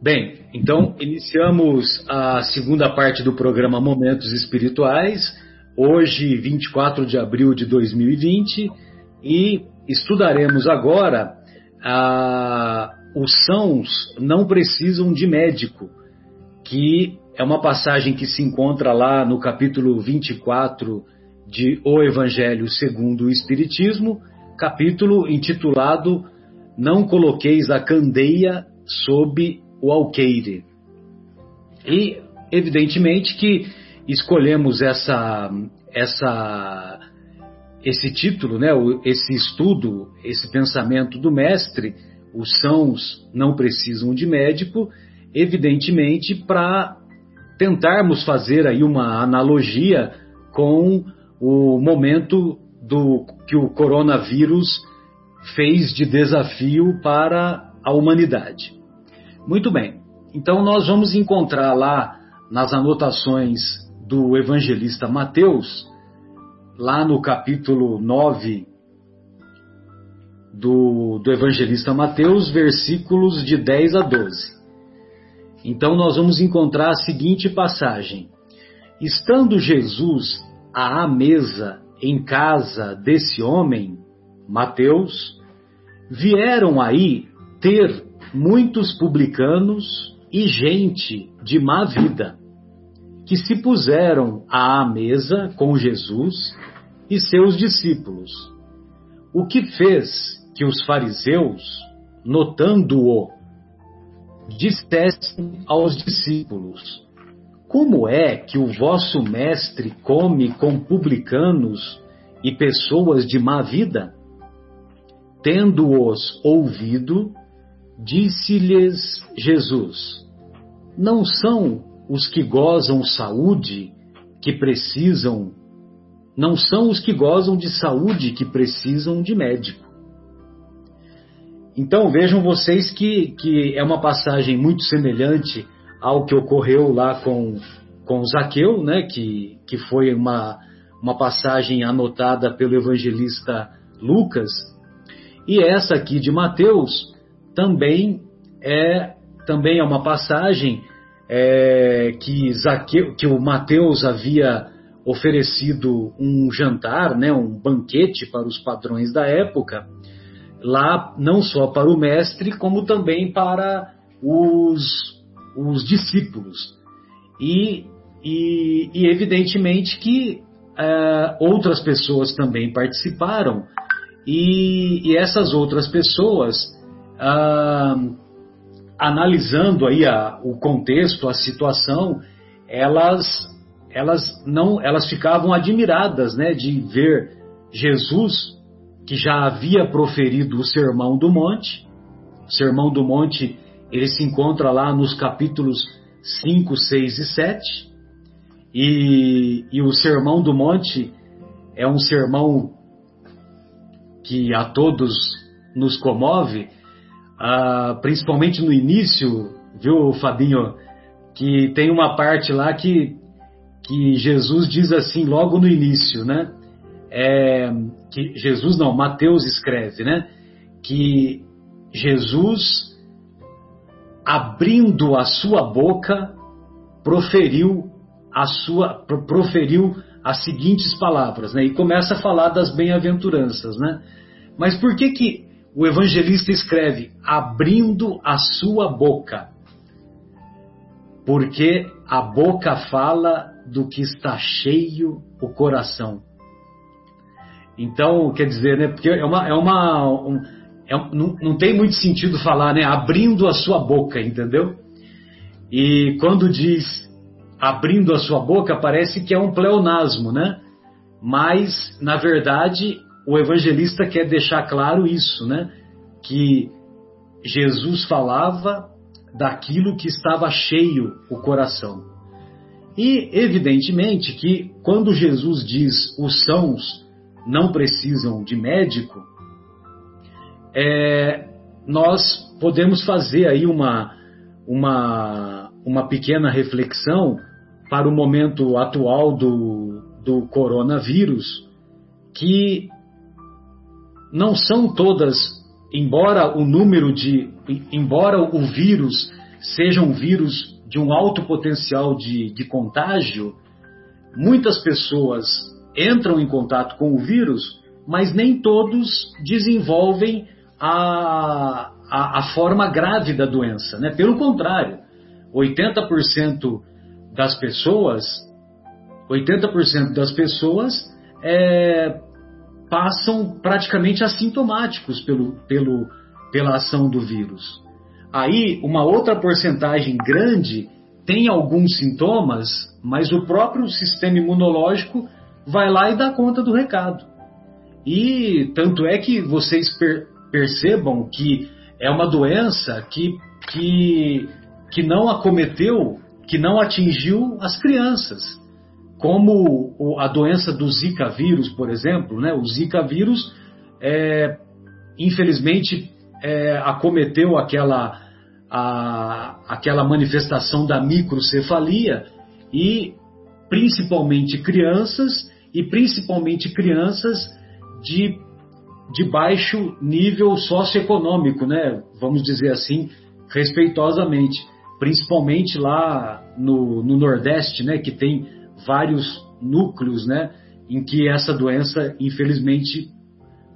Bem, então iniciamos a segunda parte do programa Momentos Espirituais, hoje, 24 de abril de 2020, e estudaremos agora a, os sãos não precisam de médico, que é uma passagem que se encontra lá no capítulo 24 de O Evangelho segundo o Espiritismo, capítulo intitulado Não coloqueis a candeia sob o alqueire. E, evidentemente, que escolhemos essa, essa, esse título, né, esse estudo, esse pensamento do mestre, os sãos não precisam de médico, evidentemente para tentarmos fazer aí uma analogia com o momento do que o coronavírus fez de desafio para a humanidade. Muito bem. Então nós vamos encontrar lá nas anotações do evangelista Mateus, lá no capítulo 9 do, do evangelista Mateus, versículos de 10 a 12. Então nós vamos encontrar a seguinte passagem: Estando Jesus à mesa em casa desse homem, Mateus, vieram aí ter muitos publicanos e gente de má vida, que se puseram à mesa com Jesus e seus discípulos. O que fez que os fariseus, notando-o, dissessem aos discípulos: Como é que o vosso mestre come com publicanos e pessoas de má vida? Tendo-os ouvido, Disse-lhes Jesus: Não são os que gozam saúde que precisam, não são os que gozam de saúde que precisam de médico. Então vejam vocês que, que é uma passagem muito semelhante ao que ocorreu lá com, com Zaqueu, né, que, que foi uma, uma passagem anotada pelo evangelista Lucas, e essa aqui de Mateus também é também é uma passagem é, que, Zaqueu, que o Mateus havia oferecido um jantar, né, um banquete para os padrões da época, lá não só para o mestre, como também para os, os discípulos. E, e, e evidentemente que é, outras pessoas também participaram, e, e essas outras pessoas ah, analisando aí a, o contexto, a situação, elas elas não elas ficavam admiradas, né, de ver Jesus que já havia proferido o Sermão do Monte. O Sermão do Monte, ele se encontra lá nos capítulos 5, 6 e 7. E, e o Sermão do Monte é um sermão que a todos nos comove, ah, principalmente no início, viu, Fabinho, que tem uma parte lá que, que Jesus diz assim, logo no início, né? É, que Jesus não, Mateus escreve, né? Que Jesus, abrindo a sua boca, proferiu a sua proferiu as seguintes palavras, né? E começa a falar das bem-aventuranças, né? Mas por que que o evangelista escreve: abrindo a sua boca, porque a boca fala do que está cheio o coração. Então, quer dizer, né? Porque é uma. É uma um, é, não, não tem muito sentido falar, né? Abrindo a sua boca, entendeu? E quando diz abrindo a sua boca, parece que é um pleonasmo, né? Mas, na verdade, o evangelista quer deixar claro isso, né? Que Jesus falava daquilo que estava cheio o coração. E, evidentemente, que quando Jesus diz os sãos não precisam de médico, é, nós podemos fazer aí uma, uma, uma pequena reflexão para o momento atual do, do coronavírus, que não são todas, embora o número de, embora o vírus sejam vírus de um alto potencial de, de contágio, muitas pessoas entram em contato com o vírus, mas nem todos desenvolvem a, a, a forma grave da doença. Né? Pelo contrário, 80% das pessoas, 80% das pessoas é, passam praticamente assintomáticos pelo, pelo, pela ação do vírus. Aí, uma outra porcentagem grande tem alguns sintomas, mas o próprio sistema imunológico vai lá e dá conta do recado. E tanto é que vocês per percebam que é uma doença que, que, que não acometeu, que não atingiu as crianças. Como a doença do Zika vírus, por exemplo, né? o Zika vírus, é, infelizmente, é, acometeu aquela, a, aquela manifestação da microcefalia e principalmente crianças e principalmente crianças de, de baixo nível socioeconômico, né? Vamos dizer assim, respeitosamente, principalmente lá no, no Nordeste, né? Que tem vários núcleos, né? Em que essa doença, infelizmente,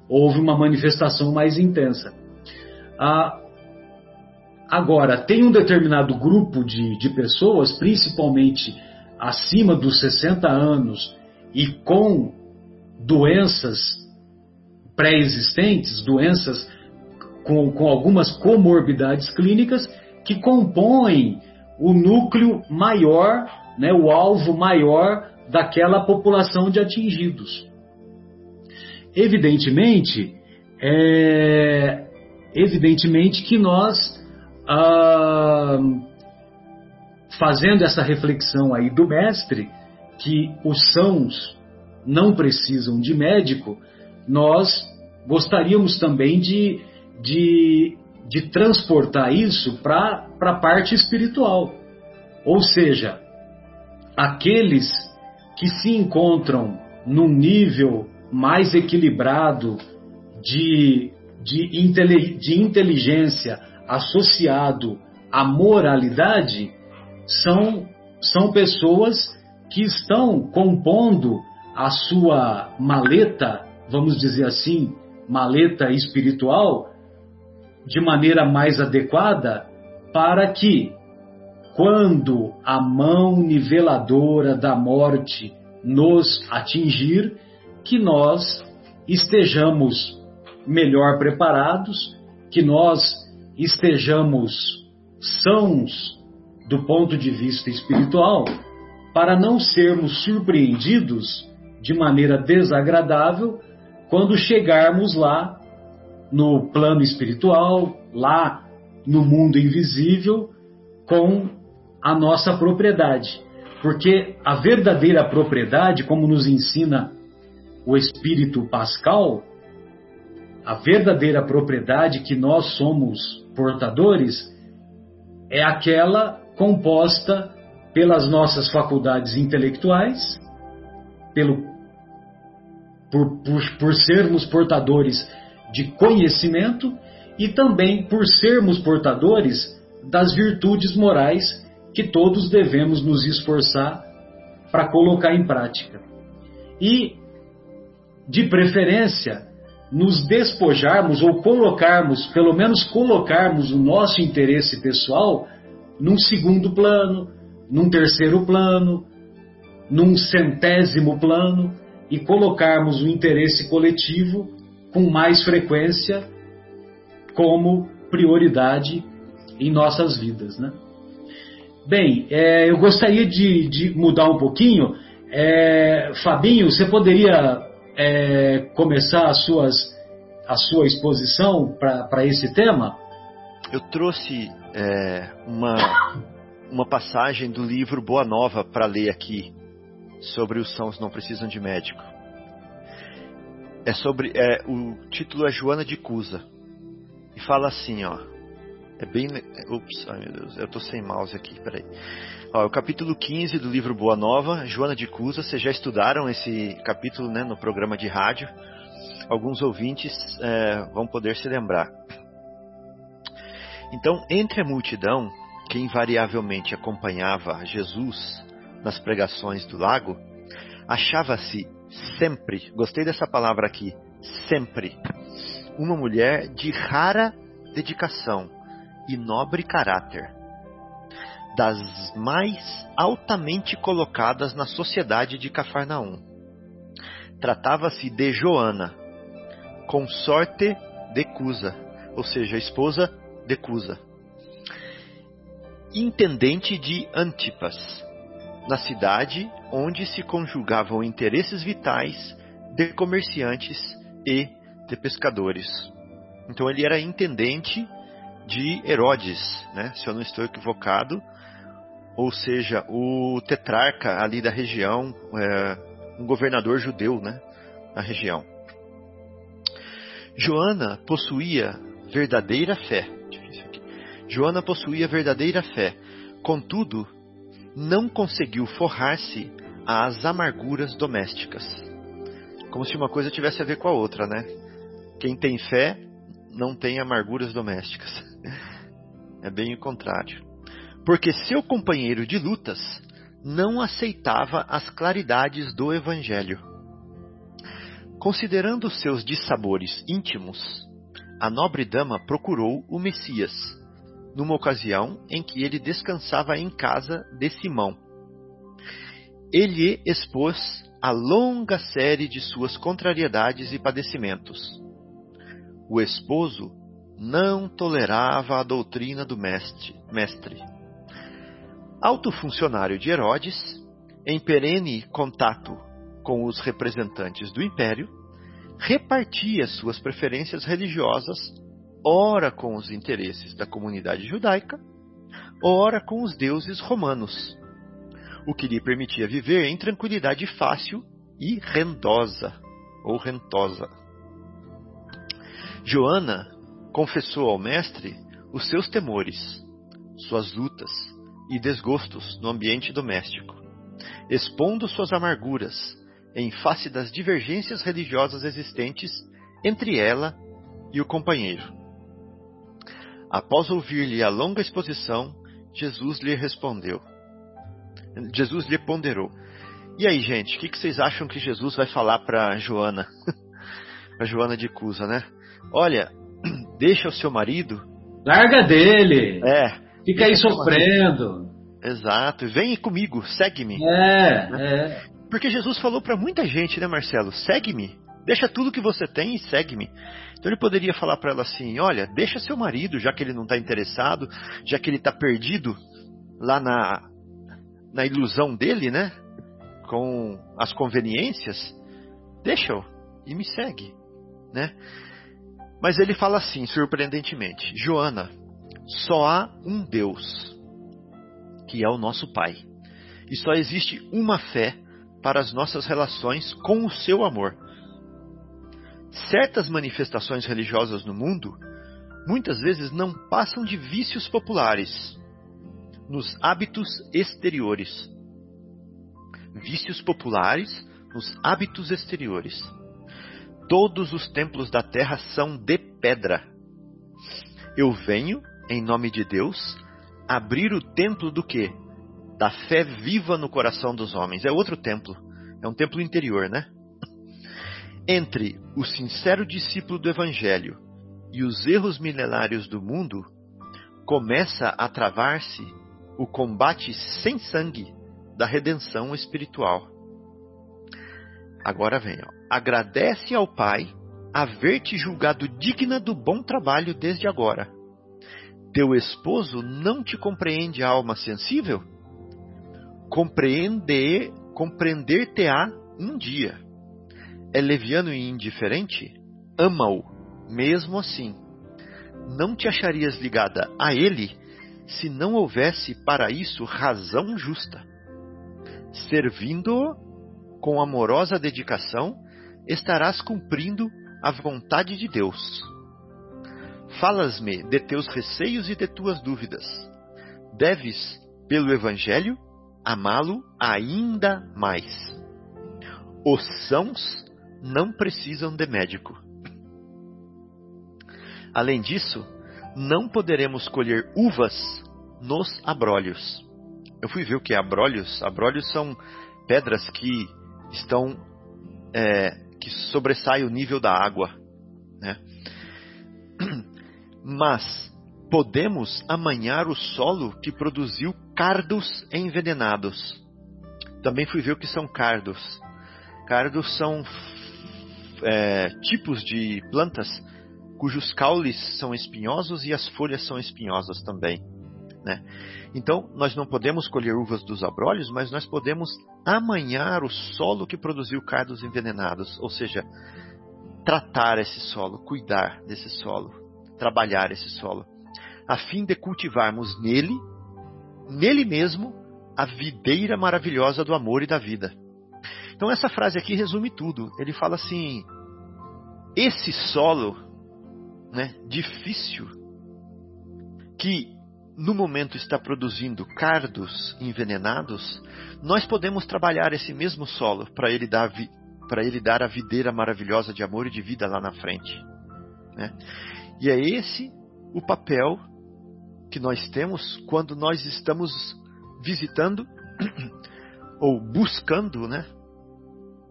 houve uma manifestação mais intensa. Ah, agora, tem um determinado grupo de, de pessoas, principalmente acima dos 60 anos e com doenças pré-existentes, doenças com, com algumas comorbidades clínicas que compõem o núcleo maior, né, o alvo maior daquela população de atingidos. Evidentemente, é, evidentemente que nós, ah, fazendo essa reflexão aí do mestre, que os sãos não precisam de médico, nós gostaríamos também de, de, de transportar isso para a parte espiritual. Ou seja, aqueles que se encontram num nível mais equilibrado de, de, de inteligência associado à moralidade são, são pessoas que estão compondo a sua maleta, vamos dizer assim, maleta espiritual, de maneira mais adequada, para que, quando a mão niveladora da morte nos atingir, que nós estejamos melhor preparados, que nós estejamos sãos do ponto de vista espiritual, para não sermos surpreendidos de maneira desagradável quando chegarmos lá no plano espiritual, lá no mundo invisível, com a nossa propriedade. Porque a verdadeira propriedade, como nos ensina o espírito Pascal, a verdadeira propriedade que nós somos portadores é aquela composta pelas nossas faculdades intelectuais, pelo, por, por, por sermos portadores de conhecimento e também por sermos portadores das virtudes morais que todos devemos nos esforçar para colocar em prática. E, de preferência, nos despojarmos ou colocarmos, pelo menos colocarmos o nosso interesse pessoal num segundo plano, num terceiro plano, num centésimo plano e colocarmos o interesse coletivo com mais frequência como prioridade em nossas vidas, né? Bem, é, eu gostaria de, de, mudar um pouquinho. É, Fabinho, você poderia é, começar as suas, a sua exposição para esse tema? Eu trouxe é, uma, uma passagem do livro Boa Nova para ler aqui sobre os sãos não precisam de médico. É sobre é, o título é Joana de Cusa e fala assim, ó. É bem. Ups, ai meu Deus, eu tô sem mouse aqui, peraí. Ó, o capítulo 15 do livro Boa Nova, Joana de Cusa. Vocês já estudaram esse capítulo né, no programa de rádio. Alguns ouvintes é, vão poder se lembrar. Então, entre a multidão que invariavelmente acompanhava Jesus nas pregações do lago, achava-se sempre, gostei dessa palavra aqui, sempre, uma mulher de rara dedicação e nobre caráter, das mais altamente colocadas na sociedade de Cafarnaum. Tratava-se de Joana, consorte de Cusa, ou seja, esposa de Cusa, intendente de Antipas, na cidade onde se conjugavam interesses vitais de comerciantes e de pescadores. Então ele era intendente de Herodes, né, se eu não estou equivocado, ou seja, o tetrarca ali da região, é, um governador judeu né, na região. Joana possuía verdadeira fé. Joana possuía verdadeira fé, contudo, não conseguiu forrar-se às amarguras domésticas. Como se uma coisa tivesse a ver com a outra, né? Quem tem fé não tem amarguras domésticas. É bem o contrário. Porque seu companheiro de lutas não aceitava as claridades do Evangelho. Considerando seus dissabores íntimos, a nobre dama procurou o Messias, numa ocasião em que ele descansava em casa de Simão. Ele expôs a longa série de suas contrariedades e padecimentos. O esposo não tolerava a doutrina do mestre. mestre. Alto funcionário de Herodes, em perene contato com os representantes do império, repartia suas preferências religiosas, ora com os interesses da comunidade judaica, ora com os deuses romanos, o que lhe permitia viver em tranquilidade fácil e rendosa ou rentosa. Joana confessou ao mestre os seus temores, suas lutas e desgostos no ambiente doméstico, expondo suas amarguras em face das divergências religiosas existentes entre ela e o companheiro. Após ouvir-lhe a longa exposição, Jesus lhe respondeu. Jesus lhe ponderou. E aí, gente, o que, que, vocês acham que Jesus vai falar para Joana? para Joana de Cusa, né? Olha, deixa o seu marido. Larga dele. É. Fica aí sofrendo. Exato. Vem comigo, segue-me. É, é. Porque Jesus falou para muita gente, né, Marcelo? Segue-me. Deixa tudo que você tem e segue-me. Então ele poderia falar para ela assim: olha, deixa seu marido, já que ele não está interessado, já que ele está perdido lá na, na ilusão dele, né? Com as conveniências, deixa-o e me segue, né? Mas ele fala assim, surpreendentemente: Joana, só há um Deus, que é o nosso Pai. E só existe uma fé para as nossas relações com o seu amor. Certas manifestações religiosas no mundo muitas vezes não passam de vícios populares nos hábitos exteriores. Vícios populares nos hábitos exteriores. Todos os templos da terra são de pedra. Eu venho, em nome de Deus, abrir o templo do que? da fé viva no coração dos homens. É outro templo. É um templo interior, né? Entre o sincero discípulo do Evangelho e os erros milenários do mundo, começa a travar-se o combate sem sangue da redenção espiritual. Agora vem, ó. Agradece ao Pai haver-te julgado digna do bom trabalho desde agora. Teu esposo não te compreende a alma sensível? compreender compreender-te-á um dia. É leviano e indiferente? Ama-o, mesmo assim. Não te acharias ligada a ele se não houvesse para isso razão justa. Servindo-o com amorosa dedicação, estarás cumprindo a vontade de Deus. Falas-me de teus receios e de tuas dúvidas. Deves, pelo Evangelho, amá-lo ainda mais. Os sãos não precisam de médico. Além disso, não poderemos colher uvas nos abrolhos. Eu fui ver o que é abrolhos. Abrolhos são pedras que estão é, que sobressai o nível da água, né? Mas podemos amanhar o solo que produziu cardos envenenados. Também fui ver o que são cardos. Cardos são é, tipos de plantas cujos caules são espinhosos e as folhas são espinhosas também. Né? Então, nós não podemos colher uvas dos abrolhos, mas nós podemos amanhar o solo que produziu cardos envenenados, ou seja, tratar esse solo, cuidar desse solo, trabalhar esse solo, a fim de cultivarmos nele, nele mesmo, a videira maravilhosa do amor e da vida. Então essa frase aqui resume tudo. Ele fala assim: esse solo, né, difícil, que no momento está produzindo cardos envenenados, nós podemos trabalhar esse mesmo solo para ele dar para ele dar a videira maravilhosa de amor e de vida lá na frente. Né? E é esse o papel que nós temos quando nós estamos visitando ou buscando né,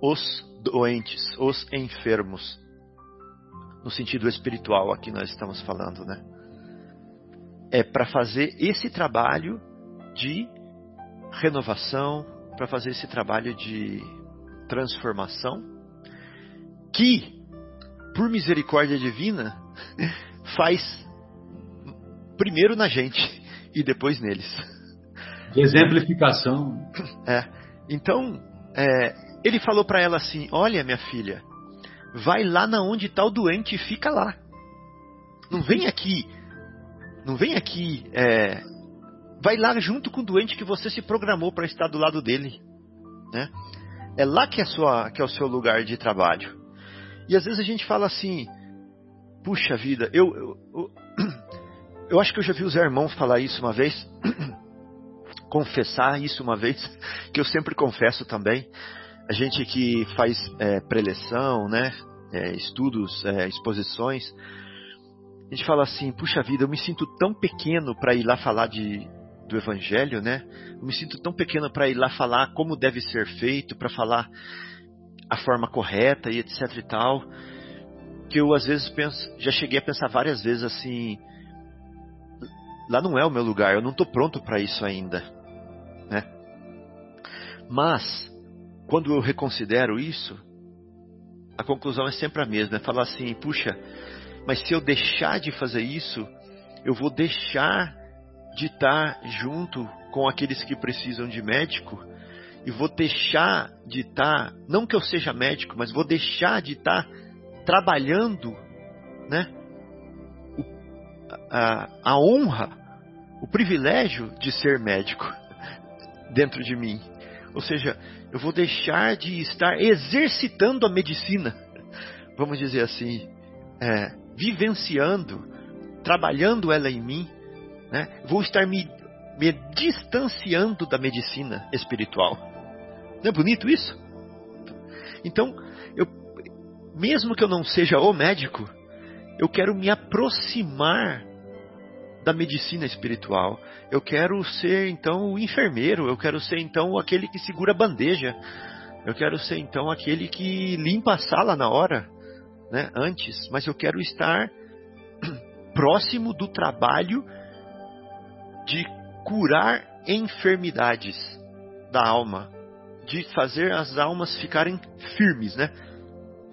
os doentes, os enfermos. No sentido espiritual aqui nós estamos falando, né? É para fazer esse trabalho de renovação, para fazer esse trabalho de transformação, que, por misericórdia divina, faz primeiro na gente e depois neles. De exemplificação. É. Então, é, ele falou para ela assim: Olha, minha filha, vai lá na onde está o doente e fica lá. Não vem aqui, não vem aqui. É, vai lá junto com o doente que você se programou para estar do lado dele, né? É lá que é, sua, que é o seu lugar de trabalho. E às vezes a gente fala assim: Puxa vida, eu, eu, eu, eu acho que eu já vi os irmãos falar isso uma vez. confessar isso uma vez, que eu sempre confesso também. A gente que faz é, preleção, né, é, estudos, é, exposições, a gente fala assim: puxa vida, eu me sinto tão pequeno para ir lá falar de, do Evangelho, né? Eu me sinto tão pequeno para ir lá falar como deve ser feito, para falar a forma correta e etc e tal, que eu às vezes penso, já cheguei a pensar várias vezes assim, lá não é o meu lugar, eu não estou pronto para isso ainda, né? Mas quando eu reconsidero isso, a conclusão é sempre a mesma, é falar assim, puxa, mas se eu deixar de fazer isso, eu vou deixar de estar junto com aqueles que precisam de médico e vou deixar de estar, não que eu seja médico, mas vou deixar de estar trabalhando, né? A, a honra, o privilégio de ser médico dentro de mim. Ou seja, eu vou deixar de estar exercitando a medicina, vamos dizer assim, é, vivenciando, trabalhando ela em mim, né? vou estar me, me distanciando da medicina espiritual. Não é bonito isso? Então, eu, mesmo que eu não seja o médico, eu quero me aproximar da medicina espiritual. Eu quero ser então o enfermeiro, eu quero ser então aquele que segura a bandeja. Eu quero ser então aquele que limpa a sala na hora, né, antes, mas eu quero estar próximo do trabalho de curar enfermidades da alma, de fazer as almas ficarem firmes, né?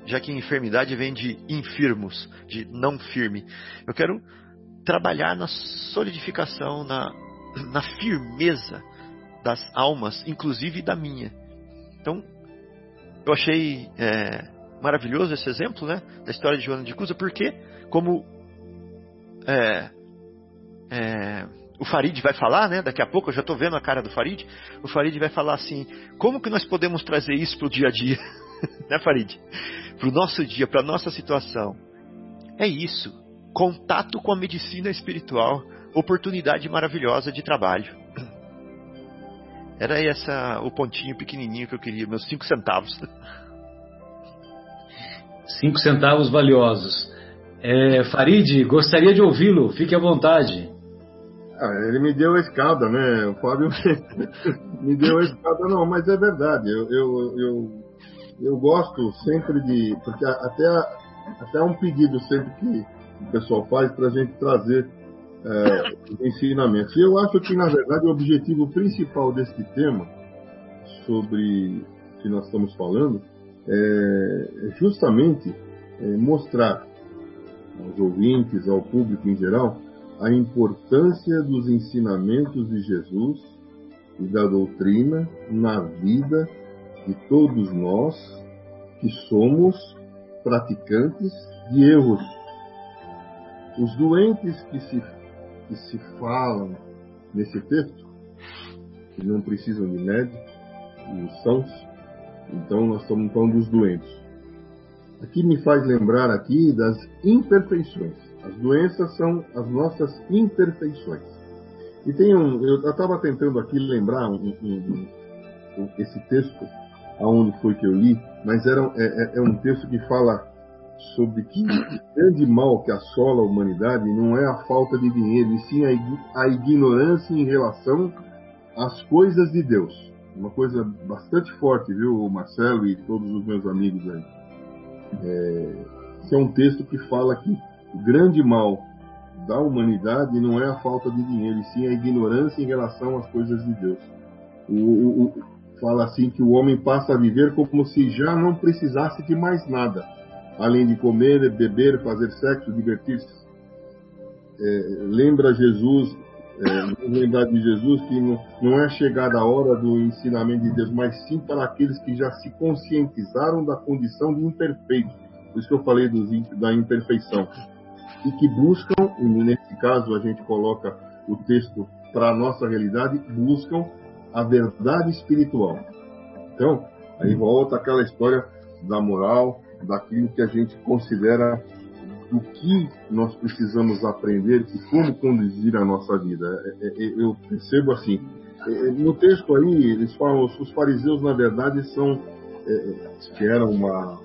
Já que enfermidade vem de infirmos, de não firme. Eu quero trabalhar na solidificação, na, na firmeza das almas, inclusive da minha. Então, eu achei é, maravilhoso esse exemplo, né, da história de Joana de Cusa, porque, como é, é, o Farid vai falar, né, daqui a pouco, eu já estou vendo a cara do Farid, o Farid vai falar assim, como que nós podemos trazer isso para o dia a dia, né, Farid? Para o nosso dia, para a nossa situação. É isso, contato com a medicina espiritual, oportunidade maravilhosa de trabalho. Era essa o pontinho pequenininho que eu queria, meus cinco centavos. Cinco centavos valiosos. É, Farid, gostaria de ouvi-lo, fique à vontade. Ah, ele me deu a escada, né? O Fábio me deu a escada, não, mas é verdade. Eu, eu, eu, eu gosto sempre de. Porque até, até um pedido sempre que o pessoal faz para a gente trazer é, ensinamentos. E eu acho que, na verdade, o objetivo principal desse tema, sobre que nós estamos falando, é, é justamente é, mostrar aos ouvintes, ao público em geral, a importância dos ensinamentos de Jesus e da doutrina na vida de todos nós que somos praticantes de erros. Os doentes que se, que se falam nesse texto, que não precisam de médico, e os sãos, então nós estamos falando dos doentes. Aqui me faz lembrar aqui das imperfeições. As doenças são as nossas imperfeições. E tem um, eu estava tentando aqui lembrar um, um, um, esse texto, aonde foi que eu li, mas era, é, é, é um texto que fala sobre que o grande mal que assola a humanidade não é a falta de dinheiro, e sim a, a ignorância em relação às coisas de Deus. Uma coisa bastante forte, viu, Marcelo e todos os meus amigos aí. É, esse é um texto que fala que o grande mal da humanidade não é a falta de dinheiro, e sim a ignorância em relação às coisas de Deus. O, o, o, fala assim que o homem passa a viver como se já não precisasse de mais nada, além de comer, beber, fazer sexo, divertir-se. É, lembra Jesus, é, lembrar de Jesus que não, não é chegada a hora do ensinamento de Deus, mas sim para aqueles que já se conscientizaram da condição de imperfeito. Por isso que eu falei dos, da imperfeição e que buscam, e nesse caso a gente coloca o texto para a nossa realidade, buscam a verdade espiritual. Então, aí volta aquela história da moral, daquilo que a gente considera do que nós precisamos aprender e como conduzir a nossa vida. É, é, é, eu percebo assim, no texto aí, eles falam, os fariseus, na verdade, são, que eram uma,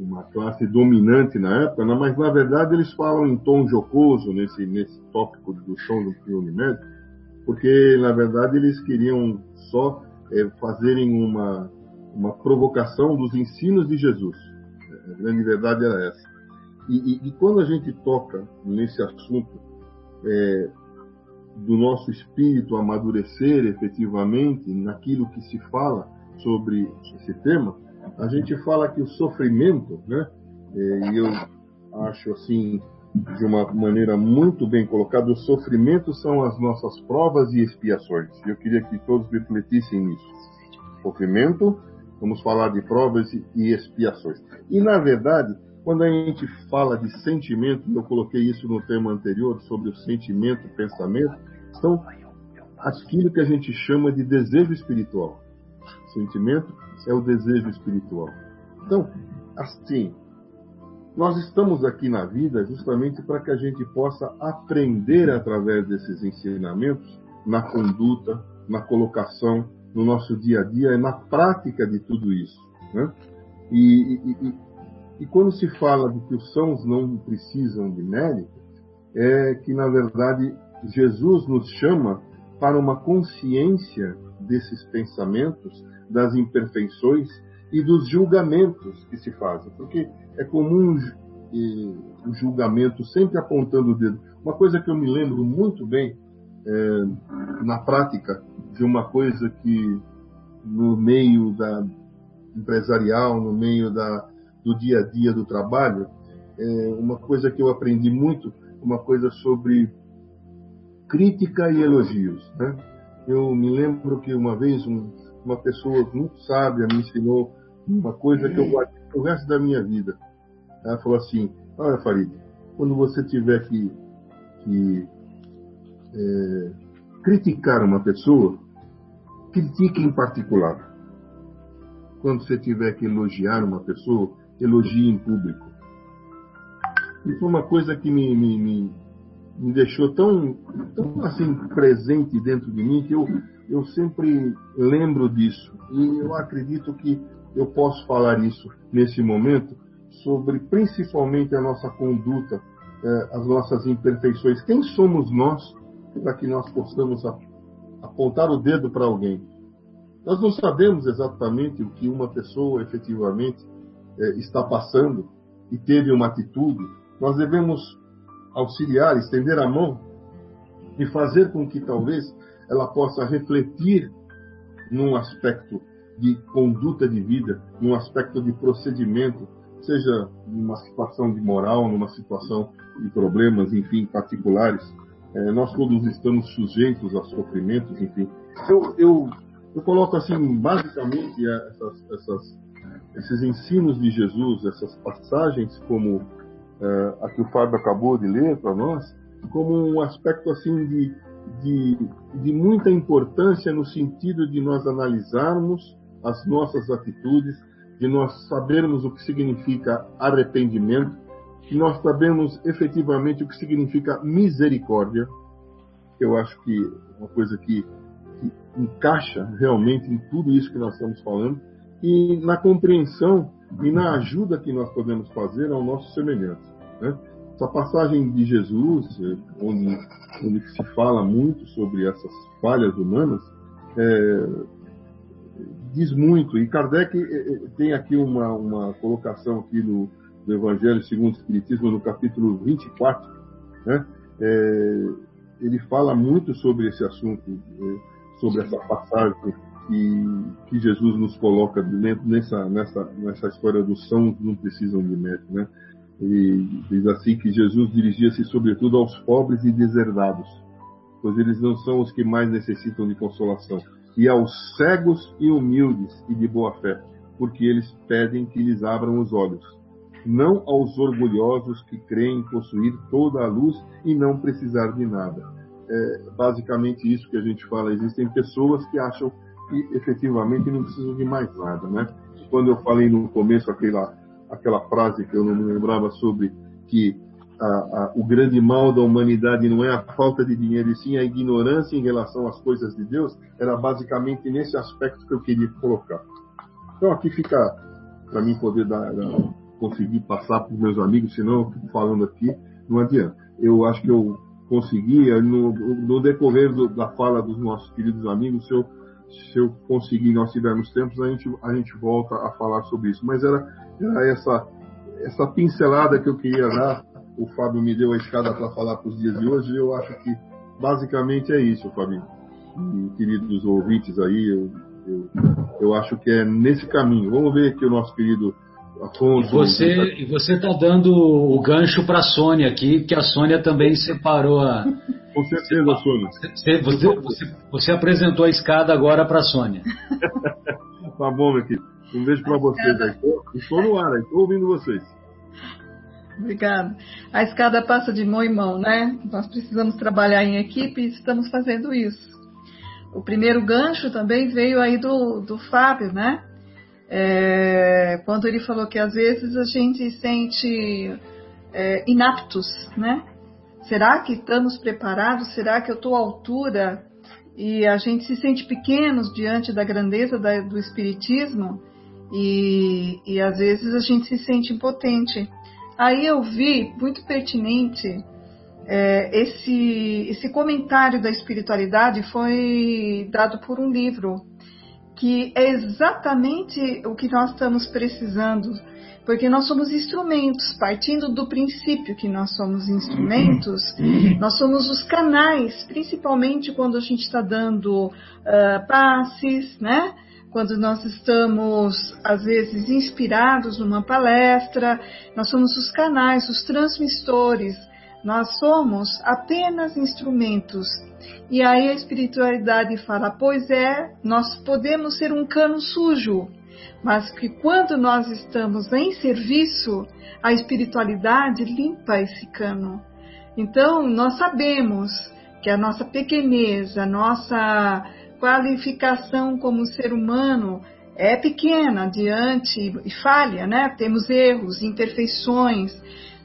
uma classe dominante na época, né? mas na verdade eles falam em tom jocoso nesse, nesse tópico do chão do filme médio, porque na verdade eles queriam só fazerem uma, uma provocação dos ensinos de Jesus. A grande verdade era essa. E, e, e quando a gente toca nesse assunto é, do nosso espírito amadurecer efetivamente naquilo que se fala sobre esse tema, a gente fala que o sofrimento, né? E eu acho assim, de uma maneira muito bem colocada, o sofrimento são as nossas provas e expiações. Eu queria que todos refletissem nisso. Sofrimento, vamos falar de provas e expiações. E na verdade, quando a gente fala de sentimento, eu coloquei isso no tema anterior sobre o sentimento, o pensamento, são aquilo que a gente chama de desejo espiritual. Sentimento é o desejo espiritual. Então, assim, nós estamos aqui na vida justamente para que a gente possa aprender através desses ensinamentos, na conduta, na colocação, no nosso dia a dia, na prática de tudo isso. Né? E, e, e, e quando se fala de que os sãos não precisam de médico, é que, na verdade, Jesus nos chama para uma consciência desses pensamentos, das imperfeições e dos julgamentos que se fazem. Porque é comum o julgamento sempre apontando o dedo. Uma coisa que eu me lembro muito bem é, na prática de uma coisa que no meio da empresarial, no meio da, do dia a dia do trabalho, é uma coisa que eu aprendi muito, uma coisa sobre crítica e elogios. Né? Eu me lembro que uma vez um, uma pessoa muito sábia me ensinou uma coisa que eu guardei o resto da minha vida. Ela falou assim: Olha, Farid, quando você tiver que, que é, criticar uma pessoa, critique em particular. Quando você tiver que elogiar uma pessoa, elogie em público. E foi uma coisa que me, me, me, me deixou tão, tão assim presente dentro de mim que eu eu sempre lembro disso e eu acredito que eu posso falar isso nesse momento sobre principalmente a nossa conduta é, as nossas imperfeições. Quem somos nós para que nós possamos apontar o dedo para alguém? Nós não sabemos exatamente o que uma pessoa efetivamente é, está passando e teve uma atitude. Nós devemos auxiliar, estender a mão e fazer com que talvez ela possa refletir num aspecto de conduta de vida, num aspecto de procedimento, seja numa situação de moral, numa situação de problemas, enfim, particulares. É, nós todos estamos sujeitos a sofrimentos, enfim. Eu, eu, eu coloco assim, basicamente, essas, essas, esses ensinos de Jesus, essas passagens como é, a que o Fábio acabou de ler para nós, como um aspecto assim de, de, de muita importância no sentido de nós analisarmos as nossas atitudes, de nós sabermos o que significa arrependimento, que nós sabemos efetivamente o que significa misericórdia, eu acho que é uma coisa que, que encaixa realmente em tudo isso que nós estamos falando, e na compreensão e na ajuda que nós podemos fazer ao nosso semelhante. Né? Essa passagem de Jesus, eh, onde, onde se fala muito sobre essas falhas humanas, é, diz muito. E Kardec eh, tem aqui uma, uma colocação aqui no, do Evangelho segundo o Espiritismo, no capítulo 24, né? É, ele fala muito sobre esse assunto, sobre essa passagem que, que Jesus nos coloca nessa, nessa, nessa história dos sãos não precisam de médico, né? E diz assim que Jesus dirigia-se sobretudo aos pobres e deserdados, pois eles não são os que mais necessitam de consolação, e aos cegos e humildes e de boa fé, porque eles pedem que lhes abram os olhos, não aos orgulhosos que creem possuir toda a luz e não precisar de nada. É basicamente isso que a gente fala. Existem pessoas que acham que efetivamente não precisam de mais nada, né? Quando eu falei no começo aquela aquela frase que eu não me lembrava sobre que a, a, o grande mal da humanidade não é a falta de dinheiro, e sim a ignorância em relação às coisas de Deus, era basicamente nesse aspecto que eu queria colocar. Então aqui fica para mim poder dar, dar, conseguir passar para os meus amigos, senão eu fico falando aqui, não adianta. Eu acho que eu consegui, no, no decorrer do, da fala dos nossos queridos amigos, se eu se eu conseguir, nós tivermos tempos, a gente, a gente volta a falar sobre isso. Mas era, era essa, essa pincelada que eu queria dar. O Fábio me deu a escada para falar para os dias de hoje. Eu acho que basicamente é isso, Fábio. E, queridos ouvintes aí, eu, eu, eu acho que é nesse caminho. Vamos ver que o nosso querido E você e você está dando o gancho para a Sônia aqui, que a Sônia também separou a. Com certeza, Sônia. Você, você, você, você apresentou a escada agora para a Sônia. tá bom, meu querido. Um beijo para vocês. Estou no ar, estou ouvindo vocês. Obrigada. A escada passa de mão em mão, né? Nós precisamos trabalhar em equipe e estamos fazendo isso. O primeiro gancho também veio aí do, do Fábio, né? É, quando ele falou que às vezes a gente sente é, inaptos, né? Será que estamos preparados? Será que eu estou à altura? E a gente se sente pequenos diante da grandeza da, do Espiritismo e, e às vezes a gente se sente impotente. Aí eu vi muito pertinente é, esse, esse comentário da espiritualidade foi dado por um livro que é exatamente o que nós estamos precisando, porque nós somos instrumentos, partindo do princípio que nós somos instrumentos, nós somos os canais, principalmente quando a gente está dando uh, passes, né? Quando nós estamos, às vezes, inspirados numa palestra, nós somos os canais, os transmissores, nós somos apenas instrumentos e aí a espiritualidade fala: pois é, nós podemos ser um cano sujo, mas que quando nós estamos em serviço, a espiritualidade limpa esse cano. Então, nós sabemos que a nossa pequenez, a nossa qualificação como ser humano é pequena diante e falha, né? Temos erros, imperfeições,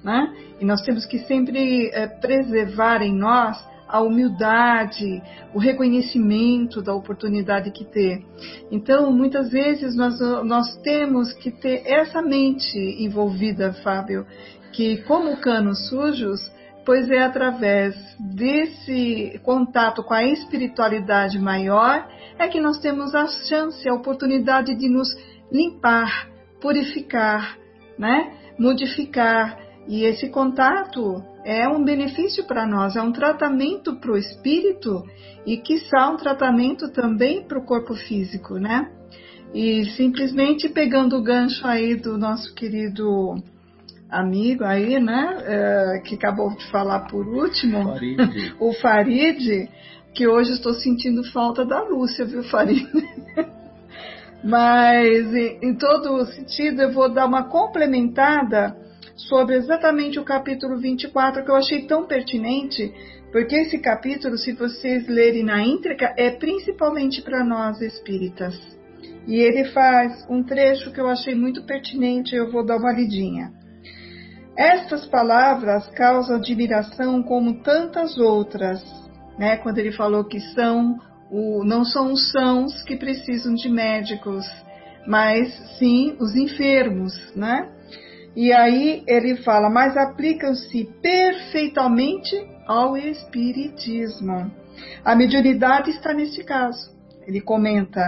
né? E nós temos que sempre é, preservar em nós a humildade, o reconhecimento da oportunidade que ter. Então, muitas vezes nós, nós temos que ter essa mente envolvida, Fábio, que, como canos sujos, pois é através desse contato com a espiritualidade maior é que nós temos a chance, a oportunidade de nos limpar, purificar, né? modificar. E esse contato é um benefício para nós, é um tratamento para o espírito e, quiçá, um tratamento também para o corpo físico, né? E simplesmente pegando o gancho aí do nosso querido amigo aí, né, é, que acabou de falar por último, Farid. o Farid, que hoje estou sentindo falta da Lúcia, viu, Farid? Mas, em, em todo sentido, eu vou dar uma complementada sobre exatamente o capítulo 24, que eu achei tão pertinente, porque esse capítulo, se vocês lerem na íntegra, é principalmente para nós espíritas. E ele faz um trecho que eu achei muito pertinente, eu vou dar uma lidinha. Estas palavras causam admiração como tantas outras, né? Quando ele falou que são o, não são os sãos que precisam de médicos, mas sim os enfermos, né? E aí ele fala, mas aplicam-se perfeitamente ao espiritismo. A mediunidade está nesse caso. Ele comenta: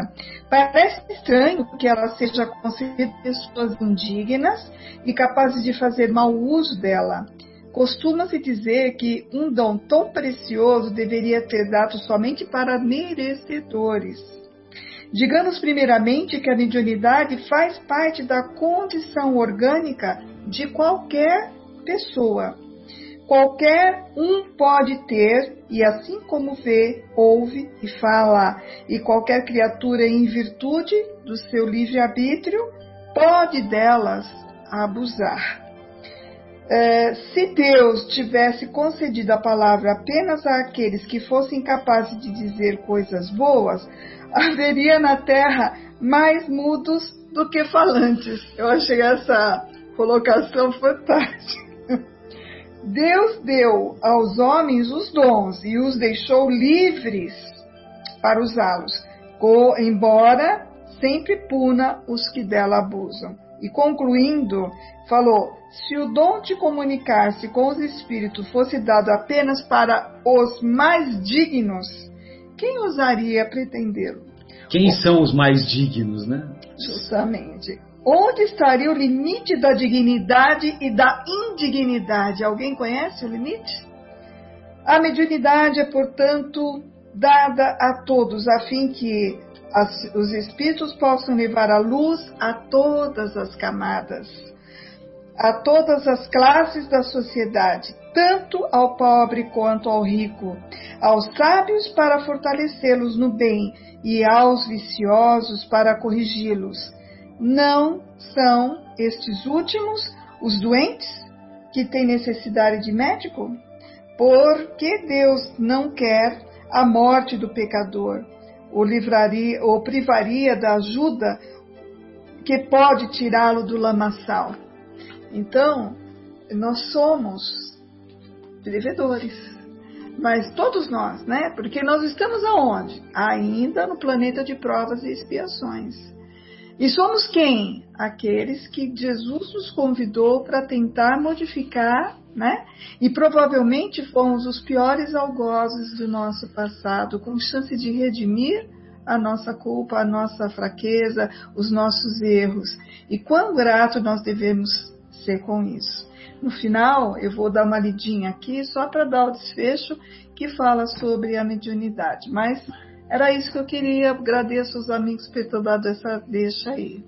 parece estranho que ela seja concedida pessoas indignas e capazes de fazer mau uso dela. Costuma-se dizer que um dom tão precioso deveria ter dado somente para merecedores. Digamos primeiramente que a mediunidade faz parte da condição orgânica de qualquer pessoa. Qualquer um pode ter, e assim como vê, ouve e fala, e qualquer criatura, em virtude do seu livre-arbítrio, pode delas abusar. É, se Deus tivesse concedido a palavra apenas àqueles que fossem capazes de dizer coisas boas, haveria na terra mais mudos do que falantes. Eu achei essa colocação fantástica. Deus deu aos homens os dons e os deixou livres para usá-los, embora sempre puna os que dela abusam. E concluindo, falou: se o dom de comunicar-se com os espíritos fosse dado apenas para os mais dignos, quem ousaria pretendê-lo? Quem são os mais dignos, né? Justamente. Onde estaria o limite da dignidade e da indignidade? Alguém conhece o limite? A mediunidade é, portanto, dada a todos, a fim que as, os espíritos possam levar a luz a todas as camadas, a todas as classes da sociedade, tanto ao pobre quanto ao rico, aos sábios para fortalecê-los no bem e aos viciosos para corrigi-los. Não são estes últimos os doentes que têm necessidade de médico? Porque Deus não quer a morte do pecador, ou livraria ou privaria da ajuda que pode tirá-lo do lamaçal. Então, nós somos devedores. Mas todos nós, né? Porque nós estamos aonde? Ainda no planeta de provas e expiações. E somos quem? Aqueles que Jesus nos convidou para tentar modificar né? E provavelmente fomos os piores algozes do nosso passado, com chance de redimir a nossa culpa, a nossa fraqueza, os nossos erros. E quão grato nós devemos ser com isso. No final, eu vou dar uma lidinha aqui só para dar o desfecho que fala sobre a mediunidade. Mas era isso que eu queria. Agradeço os amigos por ter dado essa deixa aí.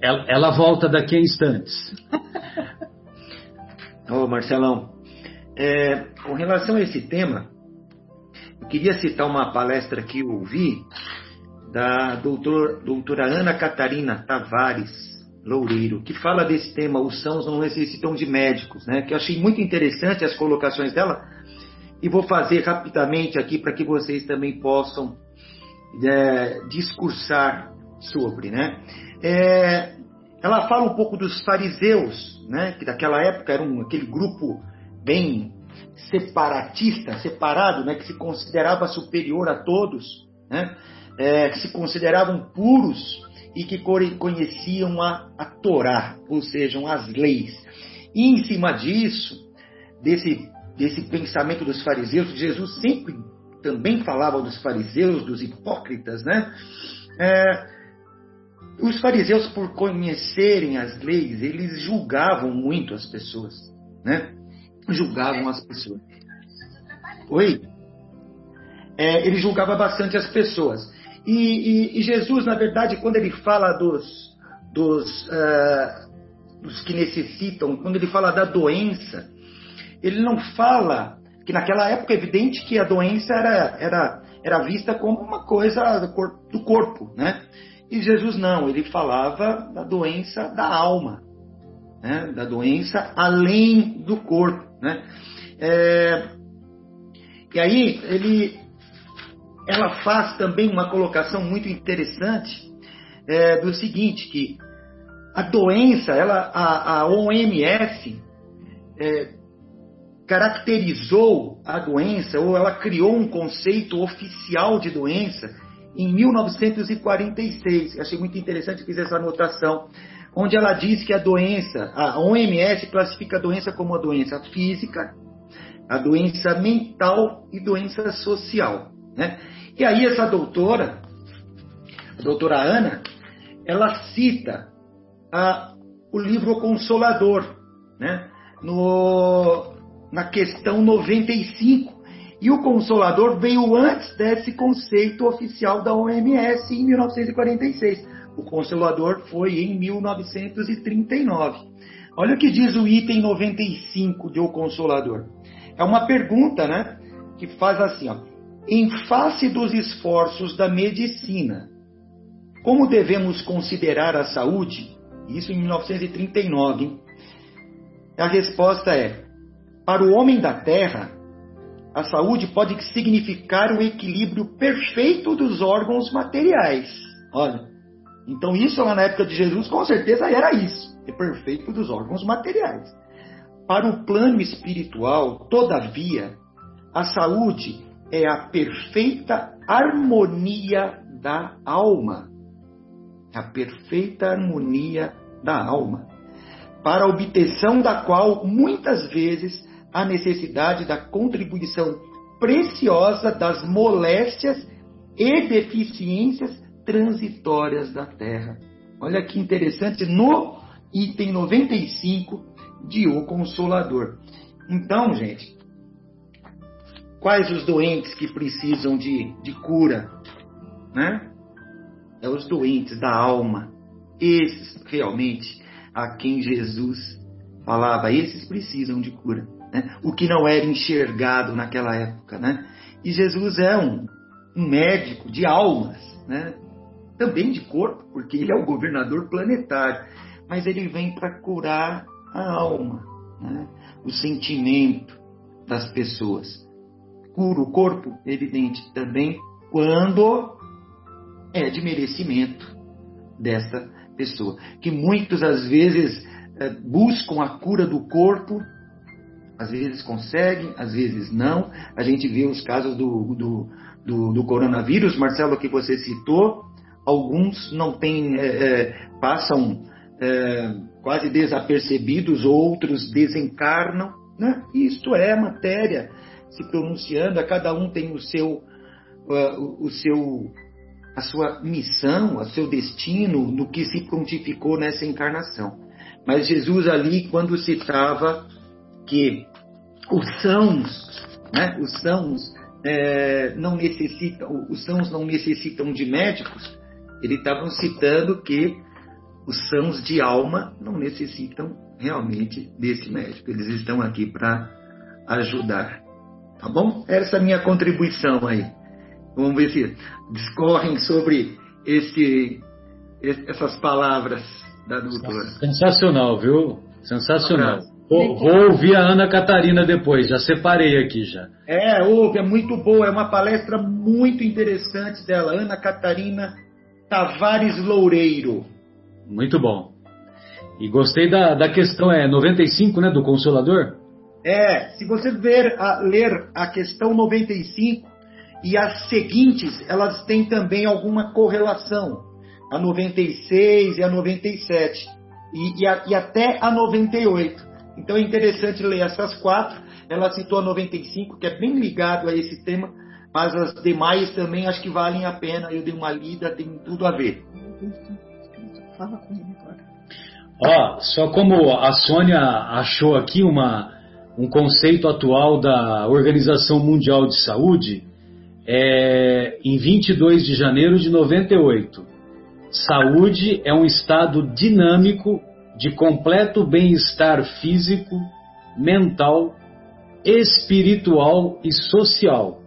Ela, ela volta daqui a instantes. Ô Marcelão, é, com relação a esse tema, eu queria citar uma palestra que eu ouvi da doutor, doutora Ana Catarina Tavares Loureiro, que fala desse tema, os sãos não necessitam de médicos, né? Que eu achei muito interessante as colocações dela e vou fazer rapidamente aqui para que vocês também possam é, discursar sobre, né? É, ela fala um pouco dos fariseus, né, que daquela época era um, aquele grupo bem separatista, separado, né, que se considerava superior a todos, né, é, que se consideravam puros e que conheciam a, a Torá, ou seja, as leis. E em cima disso, desse, desse pensamento dos fariseus, Jesus sempre também falava dos fariseus, dos hipócritas, né? É, os fariseus, por conhecerem as leis, eles julgavam muito as pessoas, né? Julgavam as pessoas. Oi? É, ele julgava bastante as pessoas. E, e, e, Jesus, na verdade, quando ele fala dos, dos, uh, dos que necessitam, quando ele fala da doença, ele não fala que naquela época é evidente que a doença era, era, era vista como uma coisa do corpo, né? E Jesus não, ele falava da doença da alma, né? da doença além do corpo. Né? É, e aí ele, ela faz também uma colocação muito interessante é, do seguinte, que a doença, ela, a, a OMS é, caracterizou a doença, ou ela criou um conceito oficial de doença em 1946. Achei muito interessante, fiz essa anotação, onde ela diz que a doença, a OMS classifica a doença como a doença física, a doença mental e doença social. Né? E aí essa doutora, a doutora Ana, ela cita a, o livro Consolador, né? no, na questão 95, e o Consolador veio antes desse conceito oficial da OMS em 1946. O Consolador foi em 1939. Olha o que diz o item 95 de O Consolador. É uma pergunta, né? Que faz assim, ó. Em face dos esforços da medicina, como devemos considerar a saúde? Isso em 1939. Hein? A resposta é: para o homem da terra, a saúde pode significar o equilíbrio perfeito dos órgãos materiais. Olha, então isso lá na época de Jesus com certeza era isso, é perfeito dos órgãos materiais. Para o plano espiritual, todavia, a saúde é a perfeita harmonia da alma. A perfeita harmonia da alma, para a obtenção da qual muitas vezes a necessidade da contribuição preciosa das moléstias e deficiências transitórias da Terra. Olha que interessante, no item 95 de O Consolador. Então, gente, quais os doentes que precisam de, de cura? Né? É os doentes da alma. Esses realmente a quem Jesus falava, esses precisam de cura né? o que não era enxergado naquela época. Né? E Jesus é um, um médico de almas, né? também de corpo, porque ele é o governador planetário, mas ele vem para curar a alma, né? o sentimento das pessoas. Cura o corpo, evidente, também quando é de merecimento dessa pessoa. Que muitas às vezes eh, buscam a cura do corpo às vezes conseguem, às vezes não. A gente vê os casos do, do, do, do coronavírus, Marcelo, que você citou. Alguns não têm, é, é, passam é, quase desapercebidos, outros desencarnam. Né? Isto é matéria se pronunciando, a cada um tem o seu, uh, o seu, a sua missão, o seu destino, no que se prontificou nessa encarnação. Mas Jesus ali, quando citava que os sãos, né, os sãos é, não necessitam, os sãos não necessitam de médicos, eles estavam citando que os sãos de alma não necessitam realmente desse médico. Eles estão aqui para ajudar. Tá bom? Essa é a minha contribuição aí. Vamos ver se discorrem sobre esse, essas palavras da doutora. Sensacional, viu? Sensacional. Vou, vou, ouvir a Ana Catarina depois, já separei aqui já. É, ouve, é muito boa, é uma palestra muito interessante dela, Ana Catarina Tavares Loureiro. Muito bom. E gostei da, da questão, é 95, né, do Consolador? É, se você ver, a, ler a questão 95 e as seguintes, elas têm também alguma correlação. A 96 e a 97. E, e, a, e até a 98 Então é interessante ler essas quatro. Ela citou a 95, que é bem ligado a esse tema, mas as demais também acho que valem a pena. Eu dei uma lida, tem tudo a ver. Fala comigo agora. Ó, só como a Sônia achou aqui uma, um conceito atual da Organização Mundial de Saúde, é, em 22 de janeiro de 98. Saúde é um estado dinâmico de completo bem-estar físico, mental, espiritual e social,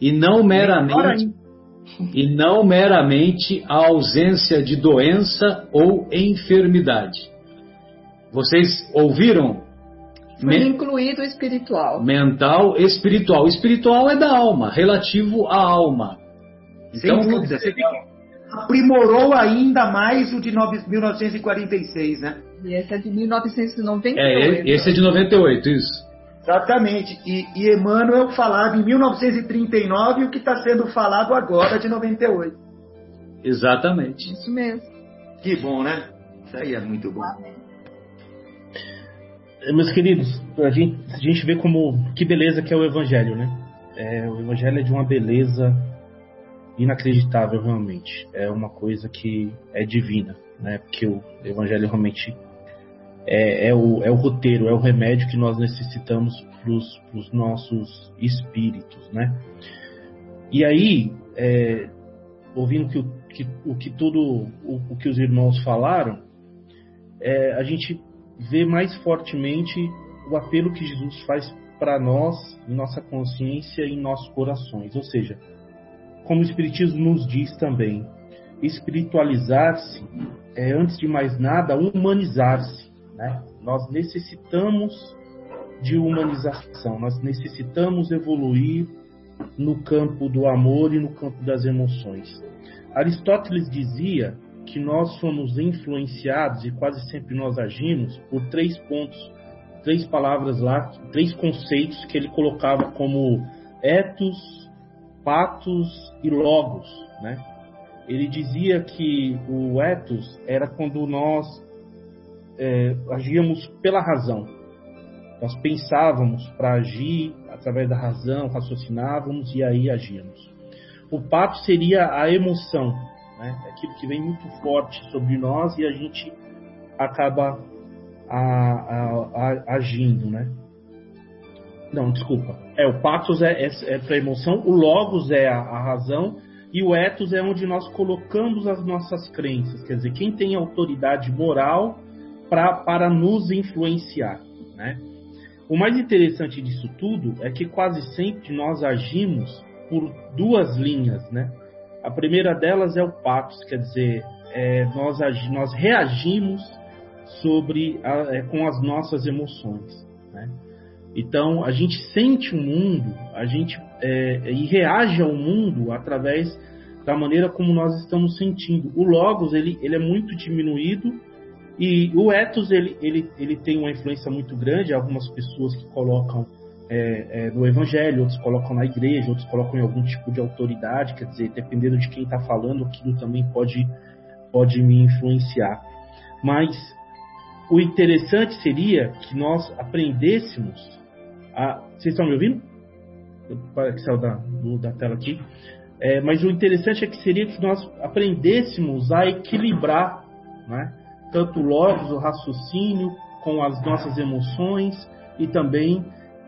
e não meramente e não meramente a ausência de doença ou enfermidade. Vocês ouviram? Foi incluído o espiritual. Mental, espiritual. O espiritual é da alma, relativo à alma. Então, Sem dúvida. Você aprimorou ainda mais o de 1946, né? E esse é de 1998. É, esse é de 98, isso. Exatamente. E, e Emmanuel falava em 1939 o que está sendo falado agora de 98. Exatamente. Isso mesmo. Que bom, né? Isso aí é muito bom. Meus queridos, a gente, a gente vê como que beleza que é o Evangelho, né? É, o Evangelho é de uma beleza inacreditável realmente. É uma coisa que é divina, né? Porque o Evangelho realmente é, é, o, é o roteiro, é o remédio que nós necessitamos para os nossos espíritos, né? E aí, é, ouvindo que, que, o que tudo o, o, que os irmãos falaram, é, a gente vê mais fortemente o apelo que Jesus faz para nós, em nossa consciência e em nossos corações. Ou seja, como o Espiritismo nos diz também, espiritualizar-se é, antes de mais nada, humanizar-se. Né? Nós necessitamos de humanização, nós necessitamos evoluir no campo do amor e no campo das emoções. Aristóteles dizia que nós somos influenciados e quase sempre nós agimos por três pontos, três palavras lá, três conceitos que ele colocava como ethos, patos e logos, né? Ele dizia que o ethos era quando nós é, agíamos pela razão. Nós pensávamos para agir através da razão, raciocinávamos e aí agíamos. O pato seria a emoção, né? aquilo que vem muito forte sobre nós e a gente acaba a, a, a, agindo, né? Não, desculpa. É, o patos é, é, é para emoção, o logos é a, a, razão e o ethos é onde nós colocamos as nossas crenças. Quer dizer, quem tem autoridade moral pra, para nos influenciar, né? O mais interessante disso tudo é que quase sempre nós agimos por duas linhas, né? A primeira delas é o patos, quer dizer, é, nós, nós reagimos sobre a, é, com as nossas emoções, né? Então a gente sente o mundo, a gente é, e reage ao mundo através da maneira como nós estamos sentindo. O logos ele, ele é muito diminuído e o ethos ele, ele, ele tem uma influência muito grande. Algumas pessoas que colocam é, é, no evangelho, outros colocam na igreja, outros colocam em algum tipo de autoridade. Quer dizer, dependendo de quem está falando, aquilo também pode, pode me influenciar. Mas o interessante seria que nós aprendêssemos a. Vocês estão me ouvindo? Para que saiu da, da tela aqui. É, mas o interessante é que seria que nós aprendêssemos a equilibrar, né? tanto logos, o raciocínio, com as nossas emoções e também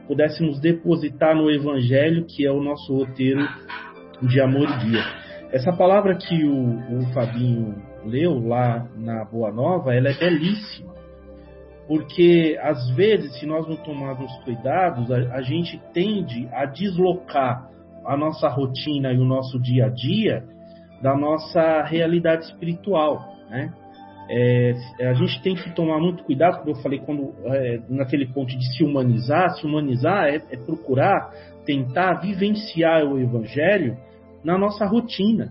pudéssemos depositar no Evangelho, que é o nosso roteiro de amor e guia. Essa palavra que o, o Fabinho leu lá na Boa Nova, ela é belíssima, porque às vezes, se nós não tomarmos cuidados, a, a gente tende a deslocar a nossa rotina e o nosso dia a dia da nossa realidade espiritual, né? É, a gente tem que tomar muito cuidado, como eu falei, quando é, naquele ponto de se humanizar. Se humanizar é, é, procurar tentar vivenciar o Evangelho na nossa rotina,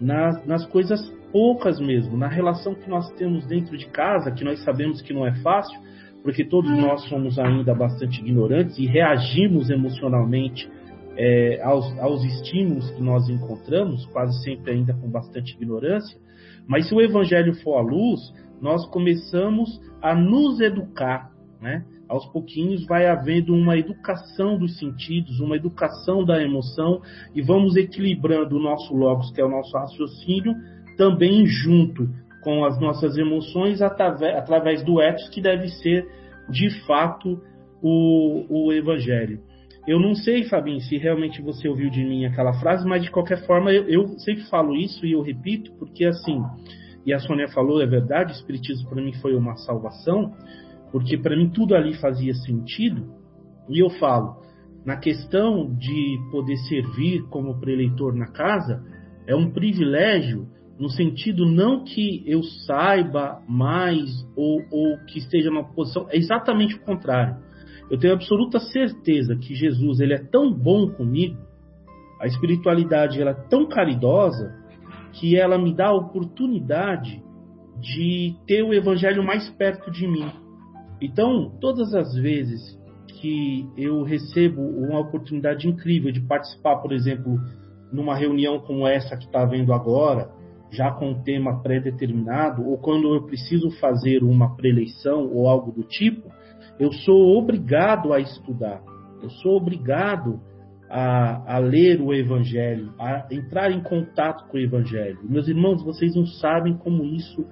nas, nas coisas poucas mesmo, na relação que nós temos dentro de casa, que nós sabemos que não é fácil, porque todos nós somos ainda bastante ignorantes e reagimos emocionalmente é, aos, aos estímulos que nós encontramos, quase sempre ainda com bastante ignorância. Mas se o evangelho for a luz, nós começamos a nos educar, né? aos pouquinhos vai havendo uma educação dos sentidos, uma educação da emoção e vamos equilibrando o nosso logos, que é o nosso raciocínio, também junto com as nossas emoções através do ethos, que deve ser de fato o, o evangelho. Eu não sei, Fabinho, se realmente você ouviu de mim aquela frase, mas de qualquer forma eu, eu sempre falo isso e eu repito, porque assim, e a Sônia falou, é verdade, o Espiritismo para mim foi uma salvação, porque para mim tudo ali fazia sentido, e eu falo, na questão de poder servir como preleitor na casa, é um privilégio no sentido não que eu saiba mais ou, ou que esteja numa posição, é exatamente o contrário. Eu tenho absoluta certeza que Jesus ele é tão bom comigo, a espiritualidade ela é tão caridosa que ela me dá a oportunidade de ter o evangelho mais perto de mim. Então, todas as vezes que eu recebo uma oportunidade incrível de participar, por exemplo, numa reunião como essa que está havendo agora, já com um tema pré-determinado, ou quando eu preciso fazer uma preleição ou algo do tipo, eu sou obrigado a estudar, eu sou obrigado a, a, ler o Evangelho, a entrar em contato com o Evangelho. Meus irmãos, vocês não sabem como isso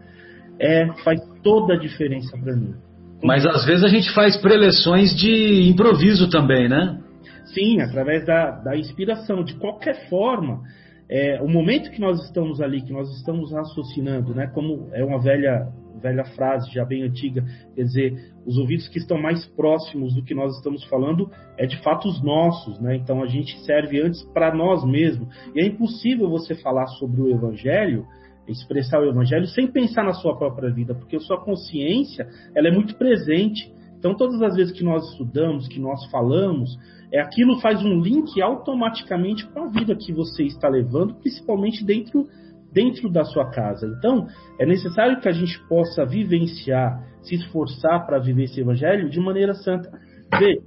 é faz toda a diferença para mim. Mas às vezes a gente faz preleções de improviso também, né? Sim, através da, da inspiração. De qualquer forma, é, o momento que nós estamos ali, que nós estamos raciocinando, né, como é uma velha velha frase já bem antiga, quer dizer, os ouvidos que estão mais próximos do que nós estamos falando é de fato os nossos, né? Então a gente serve antes para nós mesmos. E é impossível você falar sobre o evangelho, expressar o evangelho sem pensar na sua própria vida, porque a sua consciência, ela é muito presente. Então todas as vezes que nós estudamos, que nós falamos, é aquilo faz um link automaticamente com a vida que você está levando, principalmente dentro dentro da sua casa. Então, é necessário que a gente possa vivenciar, se esforçar para viver esse evangelho de maneira santa. Vê,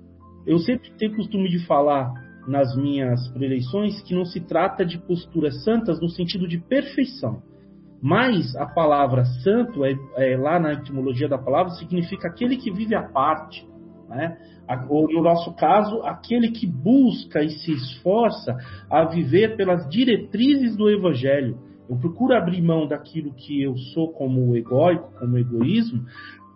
eu sempre tenho costume de falar nas minhas preleições que não se trata de posturas santas no sentido de perfeição. Mas a palavra santo, é, é, lá na etimologia da palavra, significa aquele que vive à parte. Né? Ou, no nosso caso, aquele que busca e se esforça a viver pelas diretrizes do Evangelho. Eu procuro abrir mão daquilo que eu sou como egoico, como egoísmo,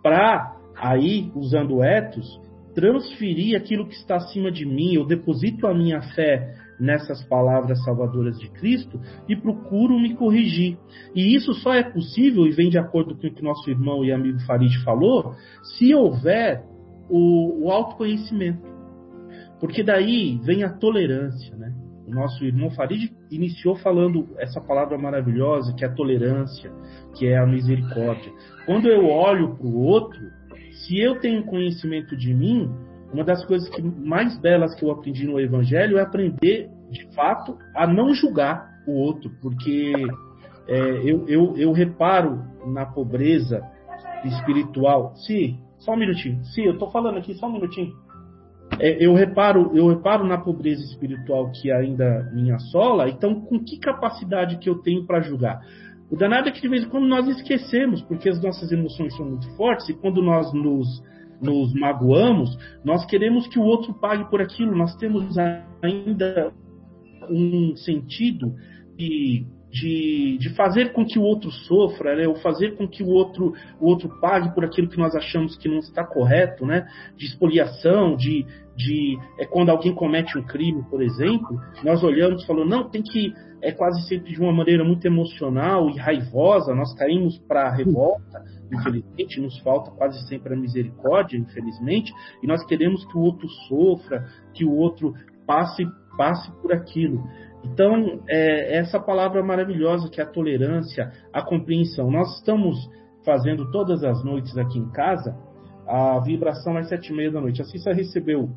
para aí, usando o ethos, transferir aquilo que está acima de mim. Eu deposito a minha fé nessas palavras salvadoras de Cristo e procuro me corrigir. E isso só é possível, e vem de acordo com o que nosso irmão e amigo Farid falou, se houver o, o autoconhecimento. Porque daí vem a tolerância, né? O nosso irmão Farid iniciou falando essa palavra maravilhosa que é a tolerância, que é a misericórdia. Quando eu olho para o outro, se eu tenho conhecimento de mim, uma das coisas que, mais belas que eu aprendi no Evangelho é aprender, de fato, a não julgar o outro, porque é, eu, eu, eu reparo na pobreza espiritual. Sim, só um minutinho. Sim, eu estou falando aqui, só um minutinho. É, eu reparo eu reparo na pobreza espiritual que ainda me assola, então com que capacidade que eu tenho para julgar? O danado é que de vez em quando nós esquecemos, porque as nossas emoções são muito fortes e quando nós nos, nos magoamos, nós queremos que o outro pague por aquilo, nós temos ainda um sentido de de, de fazer com que o outro sofra, né? ou fazer com que o outro, o outro pague por aquilo que nós achamos que não está correto, né? de expoliação, de, de é quando alguém comete um crime, por exemplo, nós olhamos e falamos, não, tem que, é quase sempre de uma maneira muito emocional e raivosa, nós caímos para a revolta, infelizmente, nos falta quase sempre a misericórdia, infelizmente, e nós queremos que o outro sofra, que o outro passe, passe por aquilo. Então, é essa palavra maravilhosa que é a tolerância, a compreensão. Nós estamos fazendo todas as noites aqui em casa a vibração às sete e meia da noite. A Cissa recebeu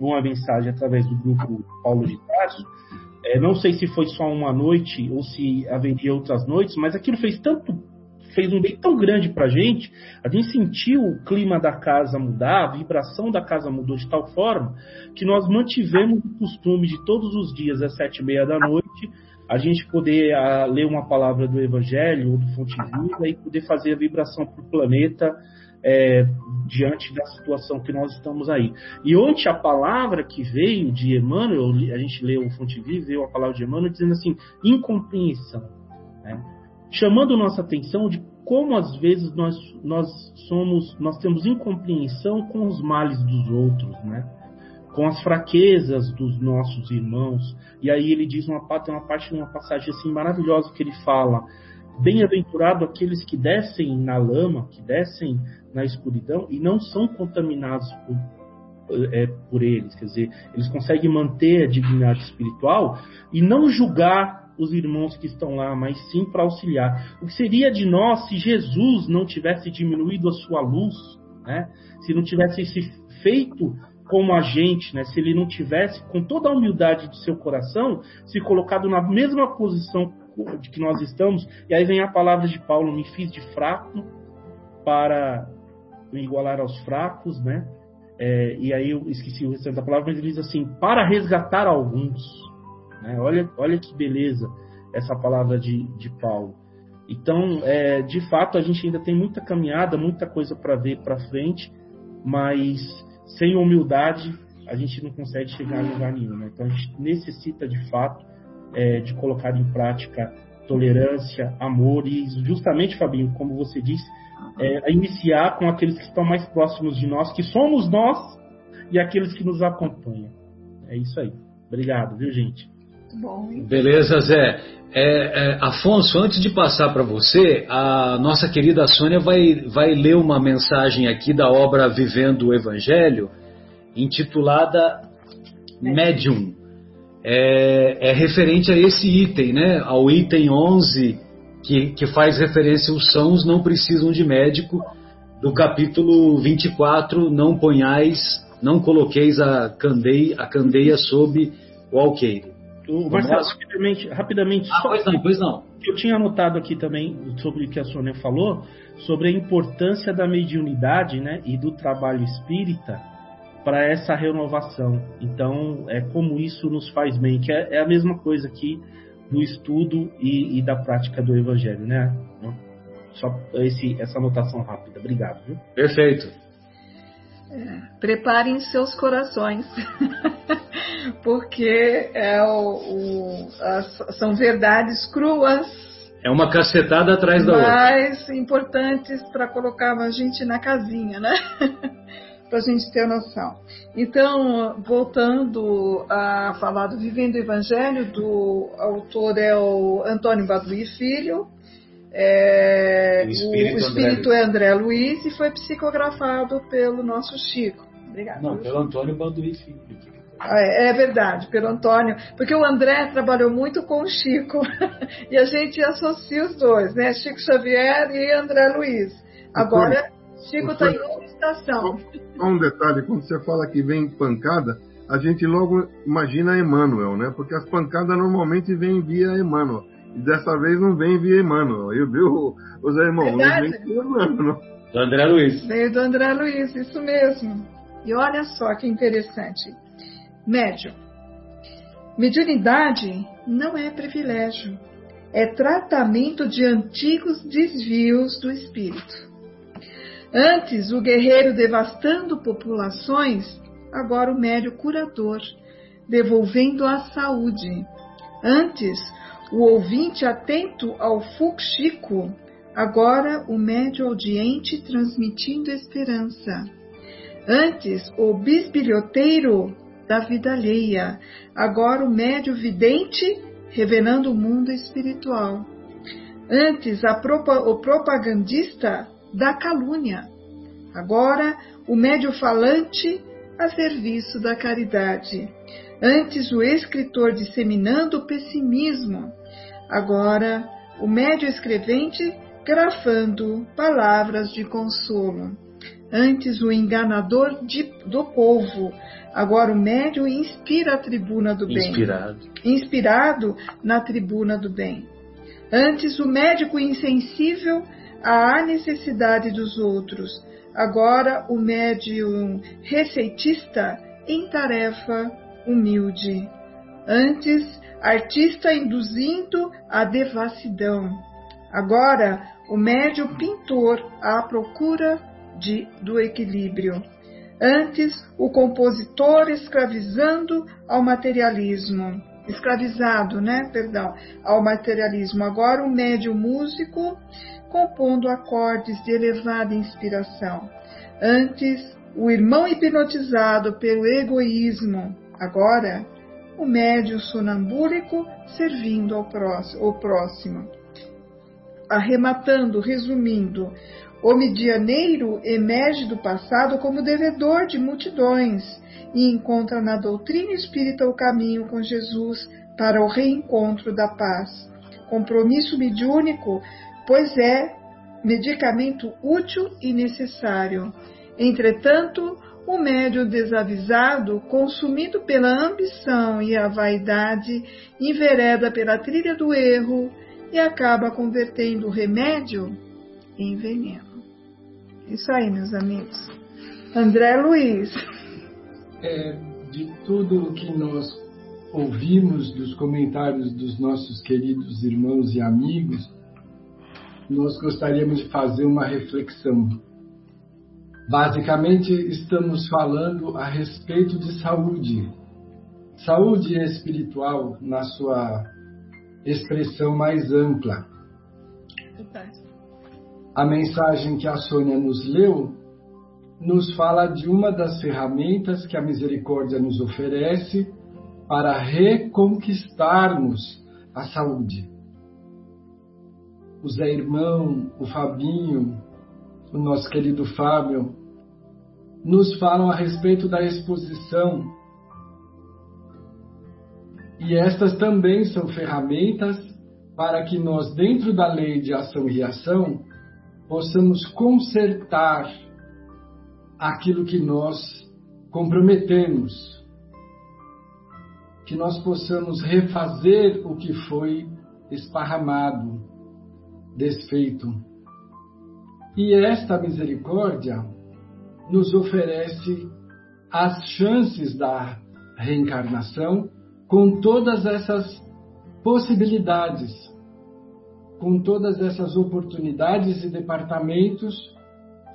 uma mensagem através do grupo Paulo de Tarso. É, não sei se foi só uma noite ou se haveria outras noites, mas aquilo fez tanto fez um bem tão grande para a gente, a gente sentiu o clima da casa mudar, a vibração da casa mudou de tal forma que nós mantivemos o costume de todos os dias às sete e meia da noite a gente poder a, ah, ler uma palavra do Evangelho ou do Fonte Viva e poder fazer a vibração para o planeta é, diante da situação que nós estamos aí. E ontem a palavra que veio de Emmanuel, a gente leu o Fonte Viva, veio a palavra de Emmanuel dizendo assim, incompreensão, né? chamando nossa atenção de como às vezes nós, nós somos, nós temos incompreensão com os males dos outros, né? com as fraquezas dos nossos irmãos. E aí ele diz uma, tem uma parte, uma passagem assim maravilhosa que ele fala: Bem-aventurado aqueles que descem na lama, que descem na escuridão e não são contaminados por, é, por eles. Quer dizer, eles conseguem manter a dignidade espiritual e não julgar os irmãos que estão lá, mas sim para auxiliar. O que seria de nós se Jesus não tivesse diminuído a sua luz, né? se não tivesse se feito como a gente, né? se ele não tivesse, com toda a humildade de seu coração, se colocado na mesma posição de que nós estamos, e aí vem a palavra de Paulo: me fiz de fraco para me igualar aos fracos, né? É, e aí eu esqueci o restante da palavra, mas ele diz assim: para resgatar alguns. Né? Olha, olha que beleza essa palavra de, de Paulo. Então, é, de fato, a gente ainda tem muita caminhada, muita coisa para ver para frente, mas sem humildade a gente não consegue chegar a lugar nenhum. Né? Então, a gente necessita de fato é, de colocar em prática tolerância, amor e justamente, Fabinho, como você disse, é, iniciar com aqueles que estão mais próximos de nós, que somos nós, e aqueles que nos acompanham. É isso aí. Obrigado, viu, gente? Bom. Beleza, Zé. É, é, Afonso, antes de passar para você, a nossa querida Sônia vai, vai ler uma mensagem aqui da obra Vivendo o Evangelho, intitulada Medium. É, é, referente a esse item, né? ao item 11, que, que faz referência aos sãos não precisam de médico, do capítulo 24, não ponhais, não coloqueis a candeia, a candeia sob o alqueire. O Marcelo, rapidamente, rapidamente ah, pois não, pois não. Eu tinha anotado aqui também sobre o que a Sônia falou, sobre a importância da mediunidade né, e do trabalho espírita para essa renovação. Então, é como isso nos faz bem, que é, é a mesma coisa aqui do estudo e, e, da prática do Evangelho, né? Só esse, essa anotação rápida. Obrigado. Viu? Perfeito. É, preparem seus corações, porque é o, o, as, são verdades cruas. É uma cacetada atrás da outra. Mais importantes para colocar a gente na casinha, né? para a gente ter noção. Então, voltando a falar do Vivendo o Evangelho, do autor é o Antônio Baduí Filho, é, o espírito, o espírito André. é André Luiz e foi psicografado pelo nosso Chico. Obrigada. Não, pelo Antônio Baduí Filho. Ah, é, é, verdade, pelo Antônio, porque o André trabalhou muito com o Chico e a gente associa os dois, né? Chico Xavier e André Luiz. Agora, Chico está em outra estação. Só um detalhe: quando você fala que vem pancada, a gente logo imagina Emmanuel, né? Porque as pancadas normalmente vêm via Emmanuel. E dessa vez não vem via Emmanuel. Aí viu, os irmãos? Não vem via Emmanuel. Do André Luiz. Veio do André Luiz, isso mesmo. E olha só que interessante. Médium. Mediunidade não é privilégio, é tratamento de antigos desvios do espírito. Antes, o guerreiro devastando populações, agora o médio curador, devolvendo a saúde. Antes, o ouvinte atento ao fuxico, agora o médio audiente transmitindo esperança. Antes, o bisbilhoteiro da vida alheia, agora o médio vidente revelando o mundo espiritual. Antes, o propagandista da calúnia. Agora, o médio falante a serviço da caridade. Antes, o escritor disseminando o pessimismo. Agora, o médio escrevente grafando palavras de consolo. Antes, o enganador de, do povo. Agora, o médio inspira a tribuna do bem. Inspirado. Inspirado na tribuna do bem. Antes, o médico insensível à necessidade dos outros. Agora o médium receitista em tarefa humilde. Antes, artista induzindo a devassidão. Agora, o médium pintor à procura de, do equilíbrio. Antes, o compositor escravizando ao materialismo, escravizado, né, perdão, ao materialismo. Agora o médio músico compondo acordes de elevada inspiração. Antes, o irmão hipnotizado pelo egoísmo. Agora, o médio sonambúlico servindo ao próximo. Arrematando, resumindo, o medianeiro emerge do passado como devedor de multidões e encontra na doutrina espírita o caminho com Jesus para o reencontro da paz. Compromisso mediúnico, pois é medicamento útil e necessário. Entretanto, o médio desavisado, consumido pela ambição e a vaidade, envereda pela trilha do erro e acaba convertendo o remédio em veneno. Isso aí, meus amigos. André Luiz. É, de tudo o que nós ouvimos dos comentários dos nossos queridos irmãos e amigos, nós gostaríamos de fazer uma reflexão. Basicamente, estamos falando a respeito de saúde. Saúde espiritual na sua expressão mais ampla. A mensagem que a Sônia nos leu nos fala de uma das ferramentas que a misericórdia nos oferece para reconquistarmos a saúde. O Zé Irmão, o Fabinho, o nosso querido Fábio, nos falam a respeito da exposição. E estas também são ferramentas para que nós, dentro da lei de ação e reação, possamos consertar aquilo que nós comprometemos, que nós possamos refazer o que foi esparramado, desfeito. E esta misericórdia nos oferece as chances da reencarnação com todas essas possibilidades, com todas essas oportunidades e departamentos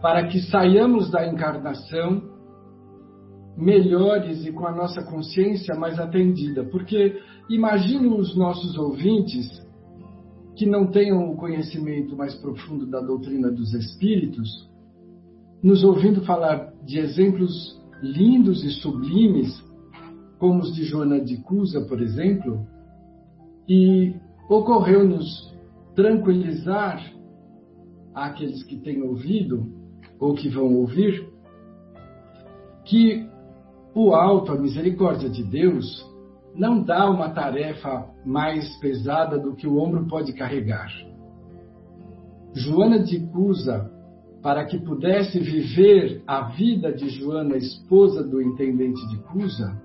para que saiamos da encarnação melhores e com a nossa consciência mais atendida. Porque imagino os nossos ouvintes que não tenham o conhecimento mais profundo da doutrina dos espíritos, nos ouvindo falar de exemplos lindos e sublimes, como os de Joana de Cusa, por exemplo, e ocorreu-nos tranquilizar aqueles que têm ouvido ou que vão ouvir, que o alto, a misericórdia de Deus, não dá uma tarefa mais pesada do que o ombro pode carregar. Joana de Cusa, para que pudesse viver a vida de Joana, esposa do intendente de Cusa,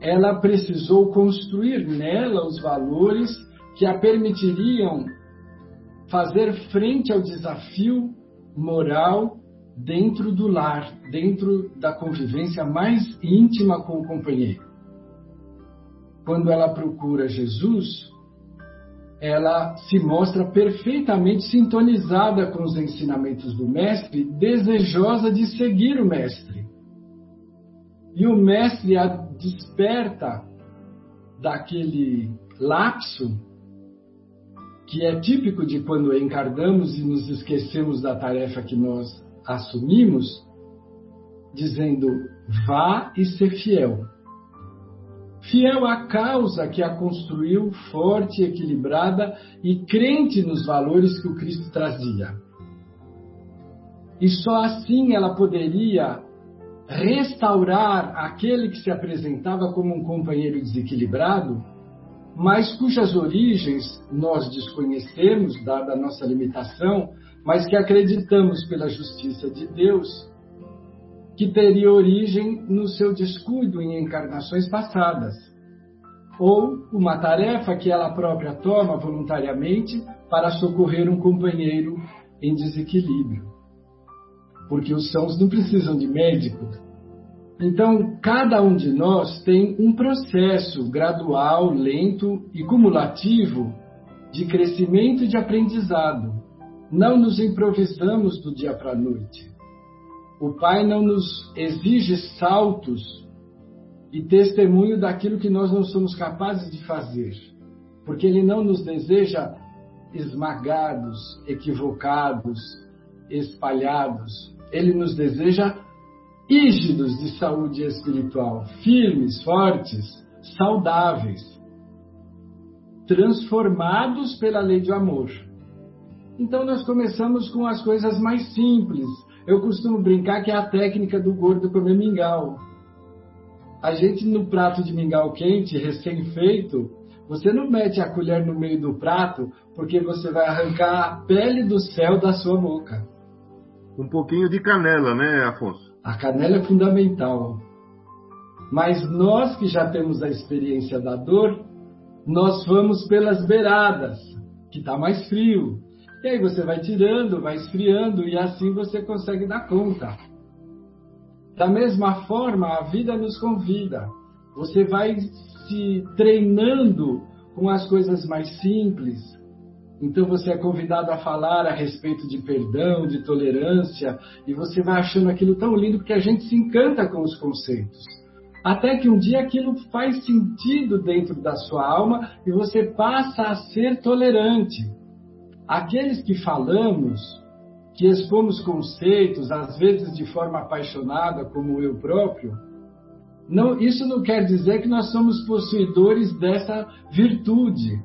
ela precisou construir nela os valores que a permitiriam fazer frente ao desafio moral dentro do lar, dentro da convivência mais íntima com o companheiro. Quando ela procura Jesus, ela se mostra perfeitamente sintonizada com os ensinamentos do Mestre, desejosa de seguir o Mestre. E o Mestre a desperta daquele lapso que é típico de quando encarnamos e nos esquecemos da tarefa que nós assumimos, dizendo: vá e ser fiel. Fiel à causa que a construiu forte, equilibrada e crente nos valores que o Cristo trazia. E só assim ela poderia restaurar aquele que se apresentava como um companheiro desequilibrado mas cujas origens nós desconhecemos, dada a nossa limitação, mas que acreditamos pela justiça de Deus, que teria origem no seu descuido em encarnações passadas, ou uma tarefa que ela própria toma voluntariamente para socorrer um companheiro em desequilíbrio. Porque os sãos não precisam de médico, então, cada um de nós tem um processo gradual, lento e cumulativo de crescimento e de aprendizado. Não nos improvisamos do dia para a noite. O Pai não nos exige saltos e testemunho daquilo que nós não somos capazes de fazer, porque Ele não nos deseja esmagados, equivocados, espalhados. Ele nos deseja rígidos de saúde espiritual, firmes, fortes, saudáveis, transformados pela lei do amor. Então nós começamos com as coisas mais simples. Eu costumo brincar que é a técnica do gordo comer mingau. A gente no prato de mingau quente, recém-feito, você não mete a colher no meio do prato porque você vai arrancar a pele do céu da sua boca. Um pouquinho de canela, né, Afonso? A canela é fundamental. Mas nós que já temos a experiência da dor, nós vamos pelas beiradas, que está mais frio. E aí você vai tirando, vai esfriando e assim você consegue dar conta. Da mesma forma, a vida nos convida. Você vai se treinando com as coisas mais simples. Então você é convidado a falar a respeito de perdão, de tolerância, e você vai achando aquilo tão lindo porque a gente se encanta com os conceitos. Até que um dia aquilo faz sentido dentro da sua alma e você passa a ser tolerante. Aqueles que falamos, que expomos conceitos, às vezes de forma apaixonada, como eu próprio, não, isso não quer dizer que nós somos possuidores dessa virtude,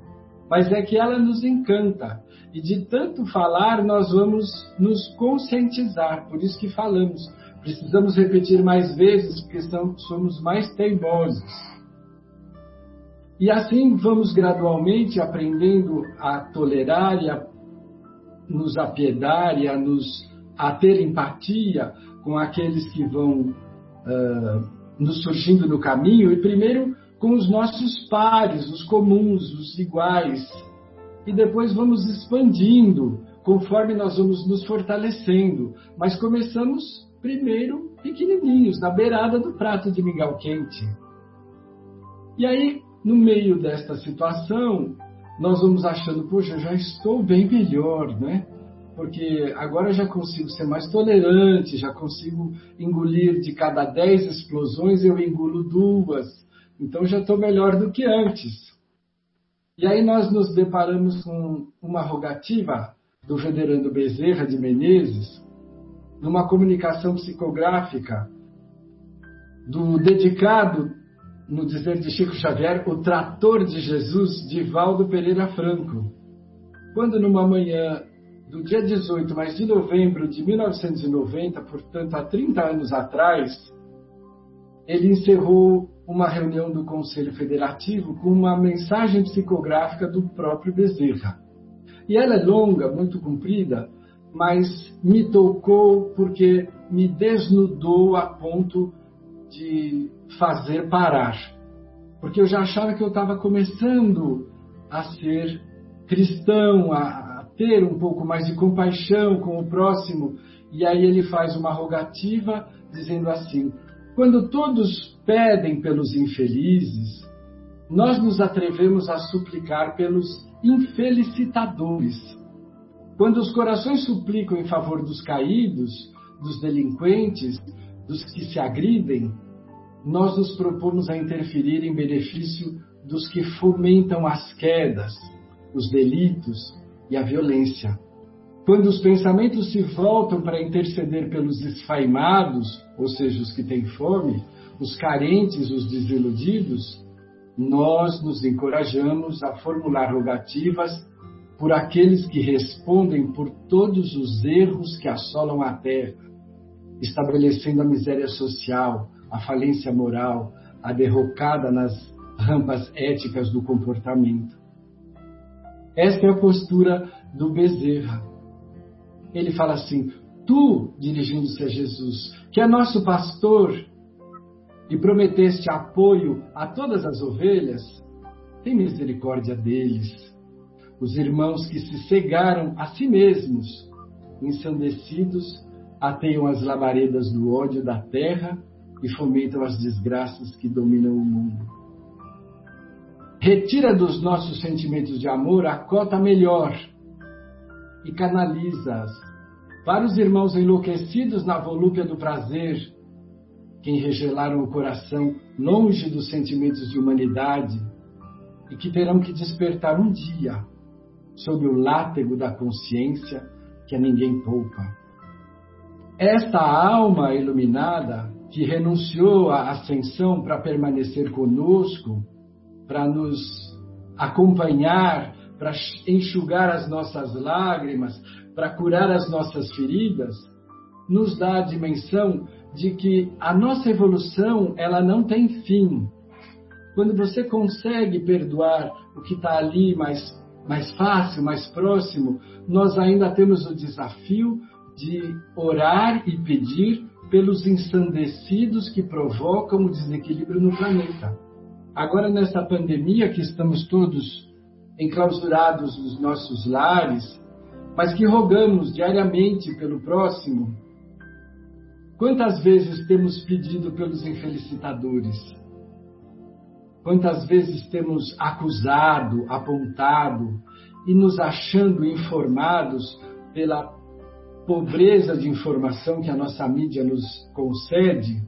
mas é que ela nos encanta. E de tanto falar, nós vamos nos conscientizar, por isso que falamos. Precisamos repetir mais vezes, porque somos mais teimosos. E assim vamos gradualmente aprendendo a tolerar e a nos apiedar e a, nos, a ter empatia com aqueles que vão uh, nos surgindo no caminho, e primeiro com os nossos pares, os comuns, os iguais, e depois vamos expandindo conforme nós vamos nos fortalecendo. Mas começamos primeiro pequenininhos, na beirada do prato de mingau quente. E aí, no meio desta situação, nós vamos achando, poxa, já estou bem melhor, né? Porque agora já consigo ser mais tolerante, já consigo engolir de cada dez explosões, eu engulo duas. Então já estou melhor do que antes. E aí nós nos deparamos com uma rogativa do venerando Bezerra de Menezes, numa comunicação psicográfica do dedicado no dizer de Chico Xavier, o trator de Jesus, de Valdo Pereira Franco. Quando numa manhã do dia 18 mais de novembro de 1990, portanto há 30 anos atrás, ele encerrou uma reunião do Conselho Federativo com uma mensagem psicográfica do próprio Bezerra. E ela é longa, muito comprida, mas me tocou porque me desnudou a ponto de fazer parar. Porque eu já achava que eu estava começando a ser cristão, a, a ter um pouco mais de compaixão com o próximo. E aí ele faz uma rogativa dizendo assim: quando todos pedem pelos infelizes, nós nos atrevemos a suplicar pelos infelicitadores. Quando os corações suplicam em favor dos caídos, dos delinquentes, dos que se agridem, nós nos propomos a interferir em benefício dos que fomentam as quedas, os delitos e a violência. Quando os pensamentos se voltam para interceder pelos esfaimados, ou seja, os que têm fome, os carentes, os desiludidos, nós nos encorajamos a formular rogativas por aqueles que respondem por todos os erros que assolam a terra, estabelecendo a miséria social, a falência moral, a derrocada nas rampas éticas do comportamento. Esta é a postura do Bezerra. Ele fala assim: Tu, dirigindo-se a Jesus, que é nosso pastor e prometeste apoio a todas as ovelhas, tem misericórdia deles. Os irmãos que se cegaram a si mesmos, ensandecidos, ateiam as labaredas do ódio da terra e fomentam as desgraças que dominam o mundo. Retira dos nossos sentimentos de amor a cota melhor, e canaliza-as. Para os irmãos enlouquecidos na volúpia do prazer, que enregelaram o coração longe dos sentimentos de humanidade e que terão que despertar um dia sob o látego da consciência que a ninguém poupa. Esta alma iluminada que renunciou à ascensão para permanecer conosco, para nos acompanhar, para enxugar as nossas lágrimas, para curar as nossas feridas, nos dá a dimensão de que a nossa evolução ela não tem fim. Quando você consegue perdoar o que está ali mais, mais fácil, mais próximo, nós ainda temos o desafio de orar e pedir pelos ensandecidos que provocam o desequilíbrio no planeta. Agora, nessa pandemia que estamos todos enclausurados nos nossos lares, mas que rogamos diariamente pelo próximo, Quantas vezes temos pedido pelos infelicitadores? Quantas vezes temos acusado, apontado e nos achando informados pela pobreza de informação que a nossa mídia nos concede?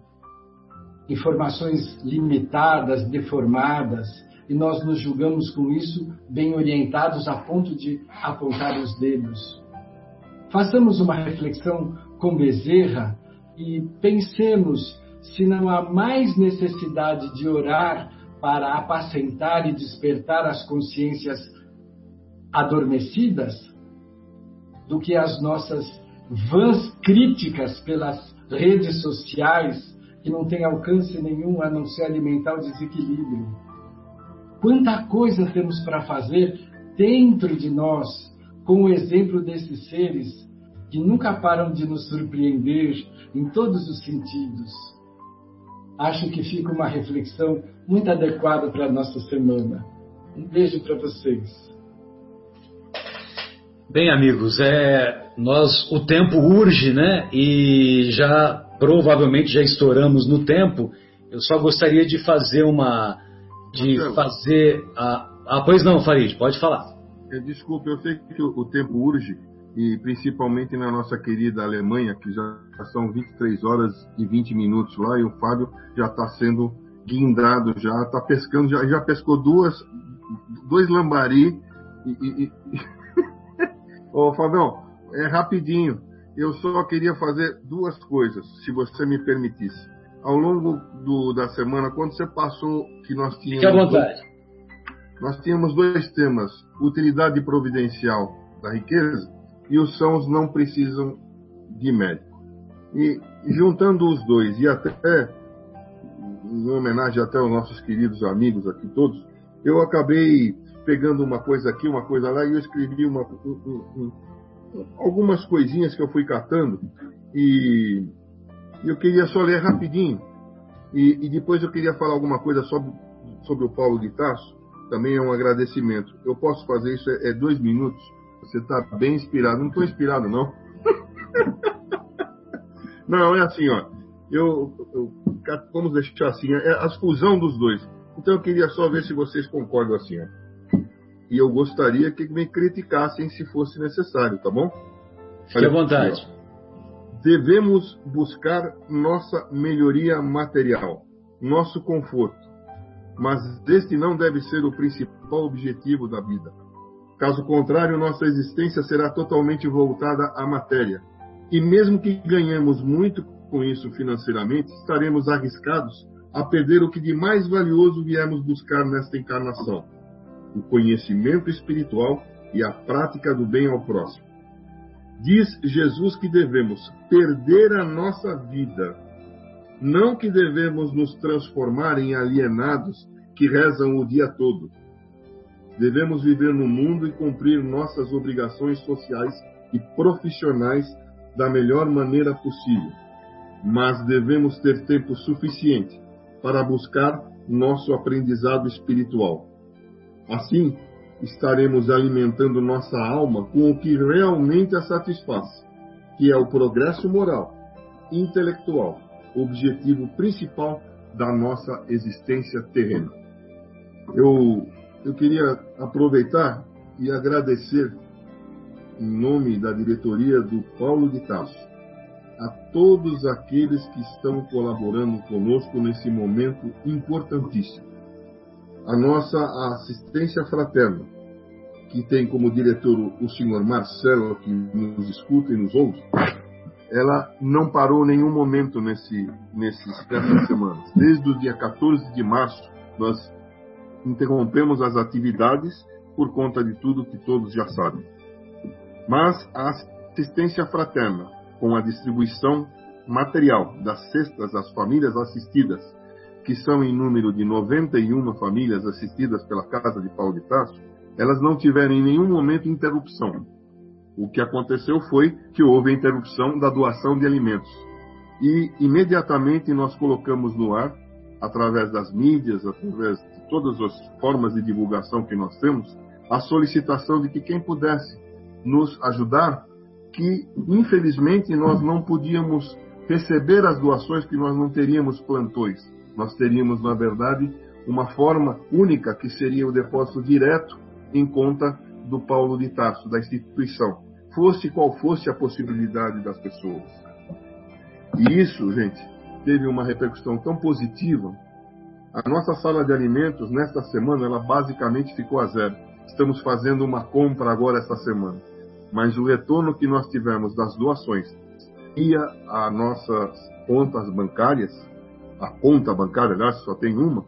Informações limitadas, deformadas, e nós nos julgamos com isso bem orientados a ponto de apontar os dedos. Façamos uma reflexão com Bezerra e pensemos se não há mais necessidade de orar para apacentar e despertar as consciências adormecidas do que as nossas vãs críticas pelas redes sociais que não têm alcance nenhum a não ser alimentar o desequilíbrio. Quanta coisa temos para fazer dentro de nós com o exemplo desses seres que nunca param de nos surpreender em todos os sentidos. Acho que fica uma reflexão muito adequada para a nossa semana. Um beijo para vocês. Bem, amigos, é, nós o tempo urge, né? E já provavelmente já estouramos no tempo. Eu só gostaria de fazer uma, de Marcelo, fazer a, ah, pois não, Farid, pode falar. É, desculpe, eu sei que o, o tempo urge, e principalmente na nossa querida Alemanha, que já são 23 horas e 20 minutos lá, e o Fábio já está sendo guindado, já está pescando, já, já pescou duas, dois lambari. E, e, e... Ô, Fabião, é rapidinho. Eu só queria fazer duas coisas, se você me permitisse. Ao longo do, da semana, quando você passou que nós tínhamos. Fique à vontade. Dois, nós tínhamos dois temas: utilidade providencial da riqueza e os sãos não precisam de médico. E juntando os dois, e até em homenagem até aos nossos queridos amigos aqui todos, eu acabei pegando uma coisa aqui, uma coisa lá, e eu escrevi uma, um, um, algumas coisinhas que eu fui catando, e eu queria só ler rapidinho, e, e depois eu queria falar alguma coisa sobre, sobre o Paulo de Tarso, também é um agradecimento. Eu posso fazer isso, é, é dois minutos, você está bem inspirado. Não estou inspirado, não. não, é assim, ó. Eu, eu, vamos deixar assim, é a fusão dos dois. Então eu queria só ver se vocês concordam assim, ó. E eu gostaria que me criticassem se fosse necessário, tá bom? Fique à vontade. Devemos buscar nossa melhoria material, nosso conforto, mas este não deve ser o principal objetivo da vida. Caso contrário, nossa existência será totalmente voltada à matéria. E mesmo que ganhemos muito com isso financeiramente, estaremos arriscados a perder o que de mais valioso viemos buscar nesta encarnação: o conhecimento espiritual e a prática do bem ao próximo. Diz Jesus que devemos perder a nossa vida, não que devemos nos transformar em alienados que rezam o dia todo Devemos viver no mundo e cumprir nossas obrigações sociais e profissionais da melhor maneira possível, mas devemos ter tempo suficiente para buscar nosso aprendizado espiritual. Assim, estaremos alimentando nossa alma com o que realmente a satisfaz, que é o progresso moral, intelectual, objetivo principal da nossa existência terrena. Eu eu queria aproveitar e agradecer em nome da diretoria do Paulo de Tarso, a todos aqueles que estão colaborando conosco nesse momento importantíssimo. A nossa assistência fraterna, que tem como diretor o senhor Marcelo, que nos escuta e nos ouve, ela não parou nenhum momento nesse, nesses, nessas semanas. Desde o dia 14 de março, nós interrompemos as atividades por conta de tudo que todos já sabem. Mas a assistência fraterna, com a distribuição material das cestas às famílias assistidas, que são em número de 91 famílias assistidas pela Casa de Paulo de Tarso, elas não tiveram em nenhum momento interrupção. O que aconteceu foi que houve a interrupção da doação de alimentos. E imediatamente nós colocamos no ar, através das mídias, através de todas as formas de divulgação que nós temos, a solicitação de que quem pudesse nos ajudar, que infelizmente nós não podíamos receber as doações que nós não teríamos plantões. Nós teríamos, na verdade, uma forma única que seria o depósito direto em conta do Paulo de Tarso, da instituição, fosse qual fosse a possibilidade das pessoas. E isso, gente, teve uma repercussão tão positiva. A nossa sala de alimentos, nesta semana, ela basicamente ficou a zero. Estamos fazendo uma compra agora esta semana. Mas o retorno que nós tivemos das doações ia a nossas contas bancárias, a conta bancária, aliás, só tem uma,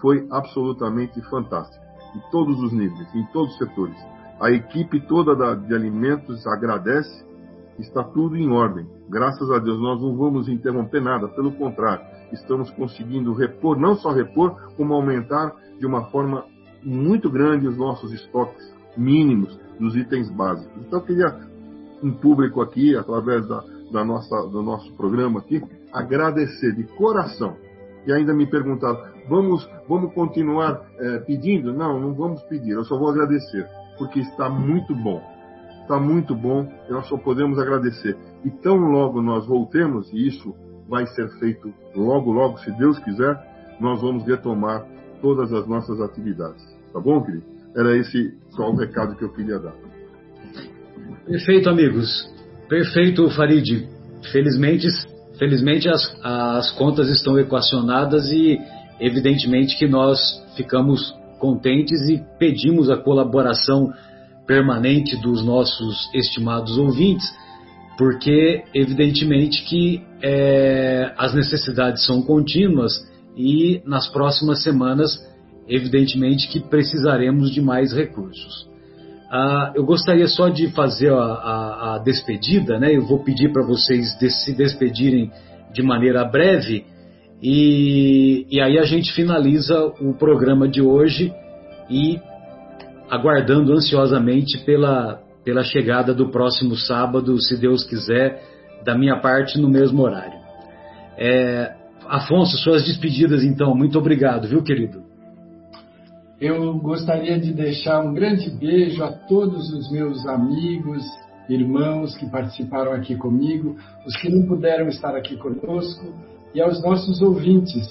foi absolutamente fantástico em todos os níveis, em todos os setores. A equipe toda da, de alimentos agradece, está tudo em ordem. Graças a Deus, nós não vamos interromper nada, pelo contrário, estamos conseguindo repor, não só repor, como aumentar de uma forma muito grande os nossos estoques mínimos dos itens básicos. Então, eu queria, em público aqui, através da, da nossa, do nosso programa aqui, agradecer de coração. E ainda me perguntaram, vamos, vamos continuar é, pedindo? Não, não vamos pedir, eu só vou agradecer, porque está muito bom. Está muito bom e nós só podemos agradecer. E tão logo nós voltemos, e isso vai ser feito logo, logo, se Deus quiser, nós vamos retomar todas as nossas atividades. Tá bom, querido? Era esse só o recado que eu queria dar. Perfeito, amigos. Perfeito, Farid. Felizmente, felizmente as, as contas estão equacionadas e Evidentemente que nós ficamos contentes e pedimos a colaboração permanente dos nossos estimados ouvintes, porque evidentemente que é, as necessidades são contínuas e nas próximas semanas, evidentemente que precisaremos de mais recursos. Ah, eu gostaria só de fazer a, a, a despedida, né? Eu vou pedir para vocês de se despedirem de maneira breve e, e aí a gente finaliza o programa de hoje e aguardando ansiosamente pela, pela chegada do próximo sábado, se Deus quiser, da minha parte no mesmo horário. É, Afonso, suas despedidas então. Muito obrigado, viu, querido? Eu gostaria de deixar um grande beijo a todos os meus amigos, irmãos que participaram aqui comigo, os que não puderam estar aqui conosco e aos nossos ouvintes.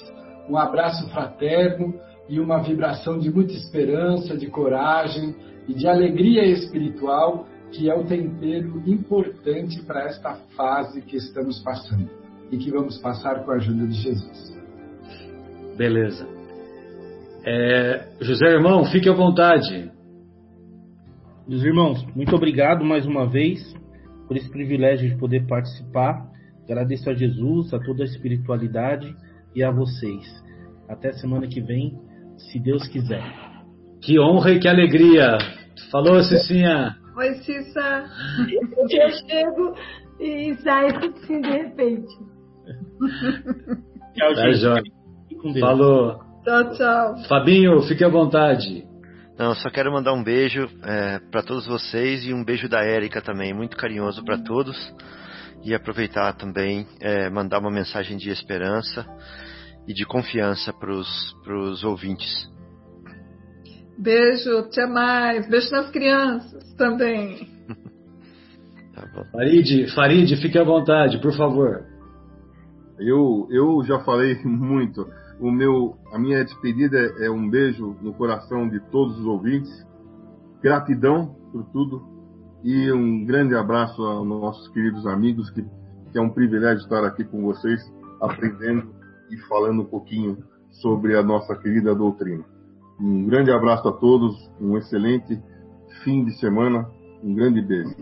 Um abraço fraterno e uma vibração de muita esperança, de coragem e de alegria espiritual, que é o tempero importante para esta fase que estamos passando e que vamos passar com a ajuda de Jesus. Beleza. É, José Irmão, fique à vontade. Meus irmãos, muito obrigado mais uma vez por esse privilégio de poder participar Agradeço a Jesus, a toda a espiritualidade e a vocês. Até semana que vem, se Deus quiser. Que honra e que alegria. Falou, Cicinha. Oi, Cissa. Eu chego e saio assim de repente. Tchau, tá, gente. Falou. Tchau, tchau. Fabinho, fique à vontade. Não, só quero mandar um beijo é, para todos vocês e um beijo da Érica também, muito carinhoso para todos e aproveitar também, é, mandar uma mensagem de esperança e de confiança para os ouvintes. Beijo, até mais. Beijo nas crianças também. tá Farid, Farid, fique à vontade, por favor. Eu, eu já falei muito. O meu, a minha despedida é, um beijo no coração de todos os ouvintes. Gratidão por tudo e um grande abraço aos nossos queridos amigos, que, que é um privilégio estar aqui com vocês, aprendendo e falando um pouquinho sobre a nossa querida doutrina. Um grande abraço a todos, um excelente fim de semana, um grande beijo.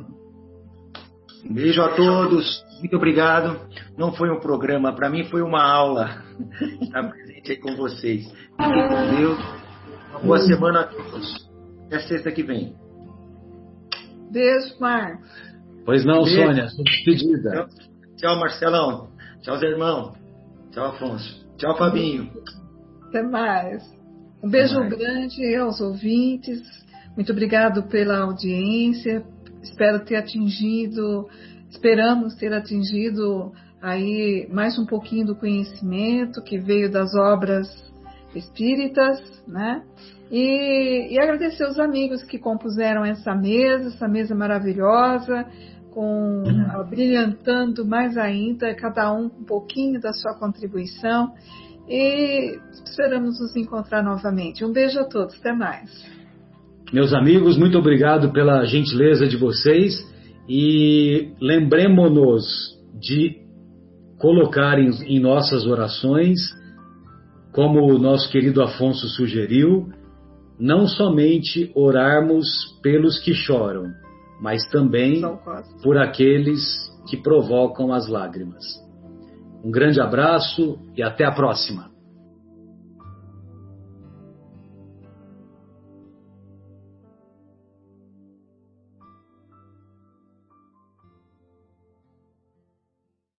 Um beijo a todos, muito obrigado. Não foi um programa, para mim foi uma aula estar presente aí com vocês. Fiquem com Deus. Uma boa semana a todos. Até sexta que vem. Beijo, Marcos. Pois não, Beijo. Sônia, sua despedida. Tchau, Marcelão. Tchau, Zé Irmão. Tchau, Afonso. Tchau, Fabinho. Até mais. Um beijo mais. grande aos ouvintes. Muito obrigado pela audiência. Espero ter atingido, esperamos ter atingido aí mais um pouquinho do conhecimento que veio das obras espíritas, né? E, e agradecer os amigos que compuseram essa mesa, essa mesa maravilhosa, com brilhantando mais ainda, cada um um pouquinho da sua contribuição. E esperamos nos encontrar novamente. Um beijo a todos, até mais. Meus amigos, muito obrigado pela gentileza de vocês e lembremos-nos de colocar em, em nossas orações, como o nosso querido Afonso sugeriu, não somente orarmos pelos que choram, mas também por aqueles que provocam as lágrimas. Um grande abraço e até a próxima.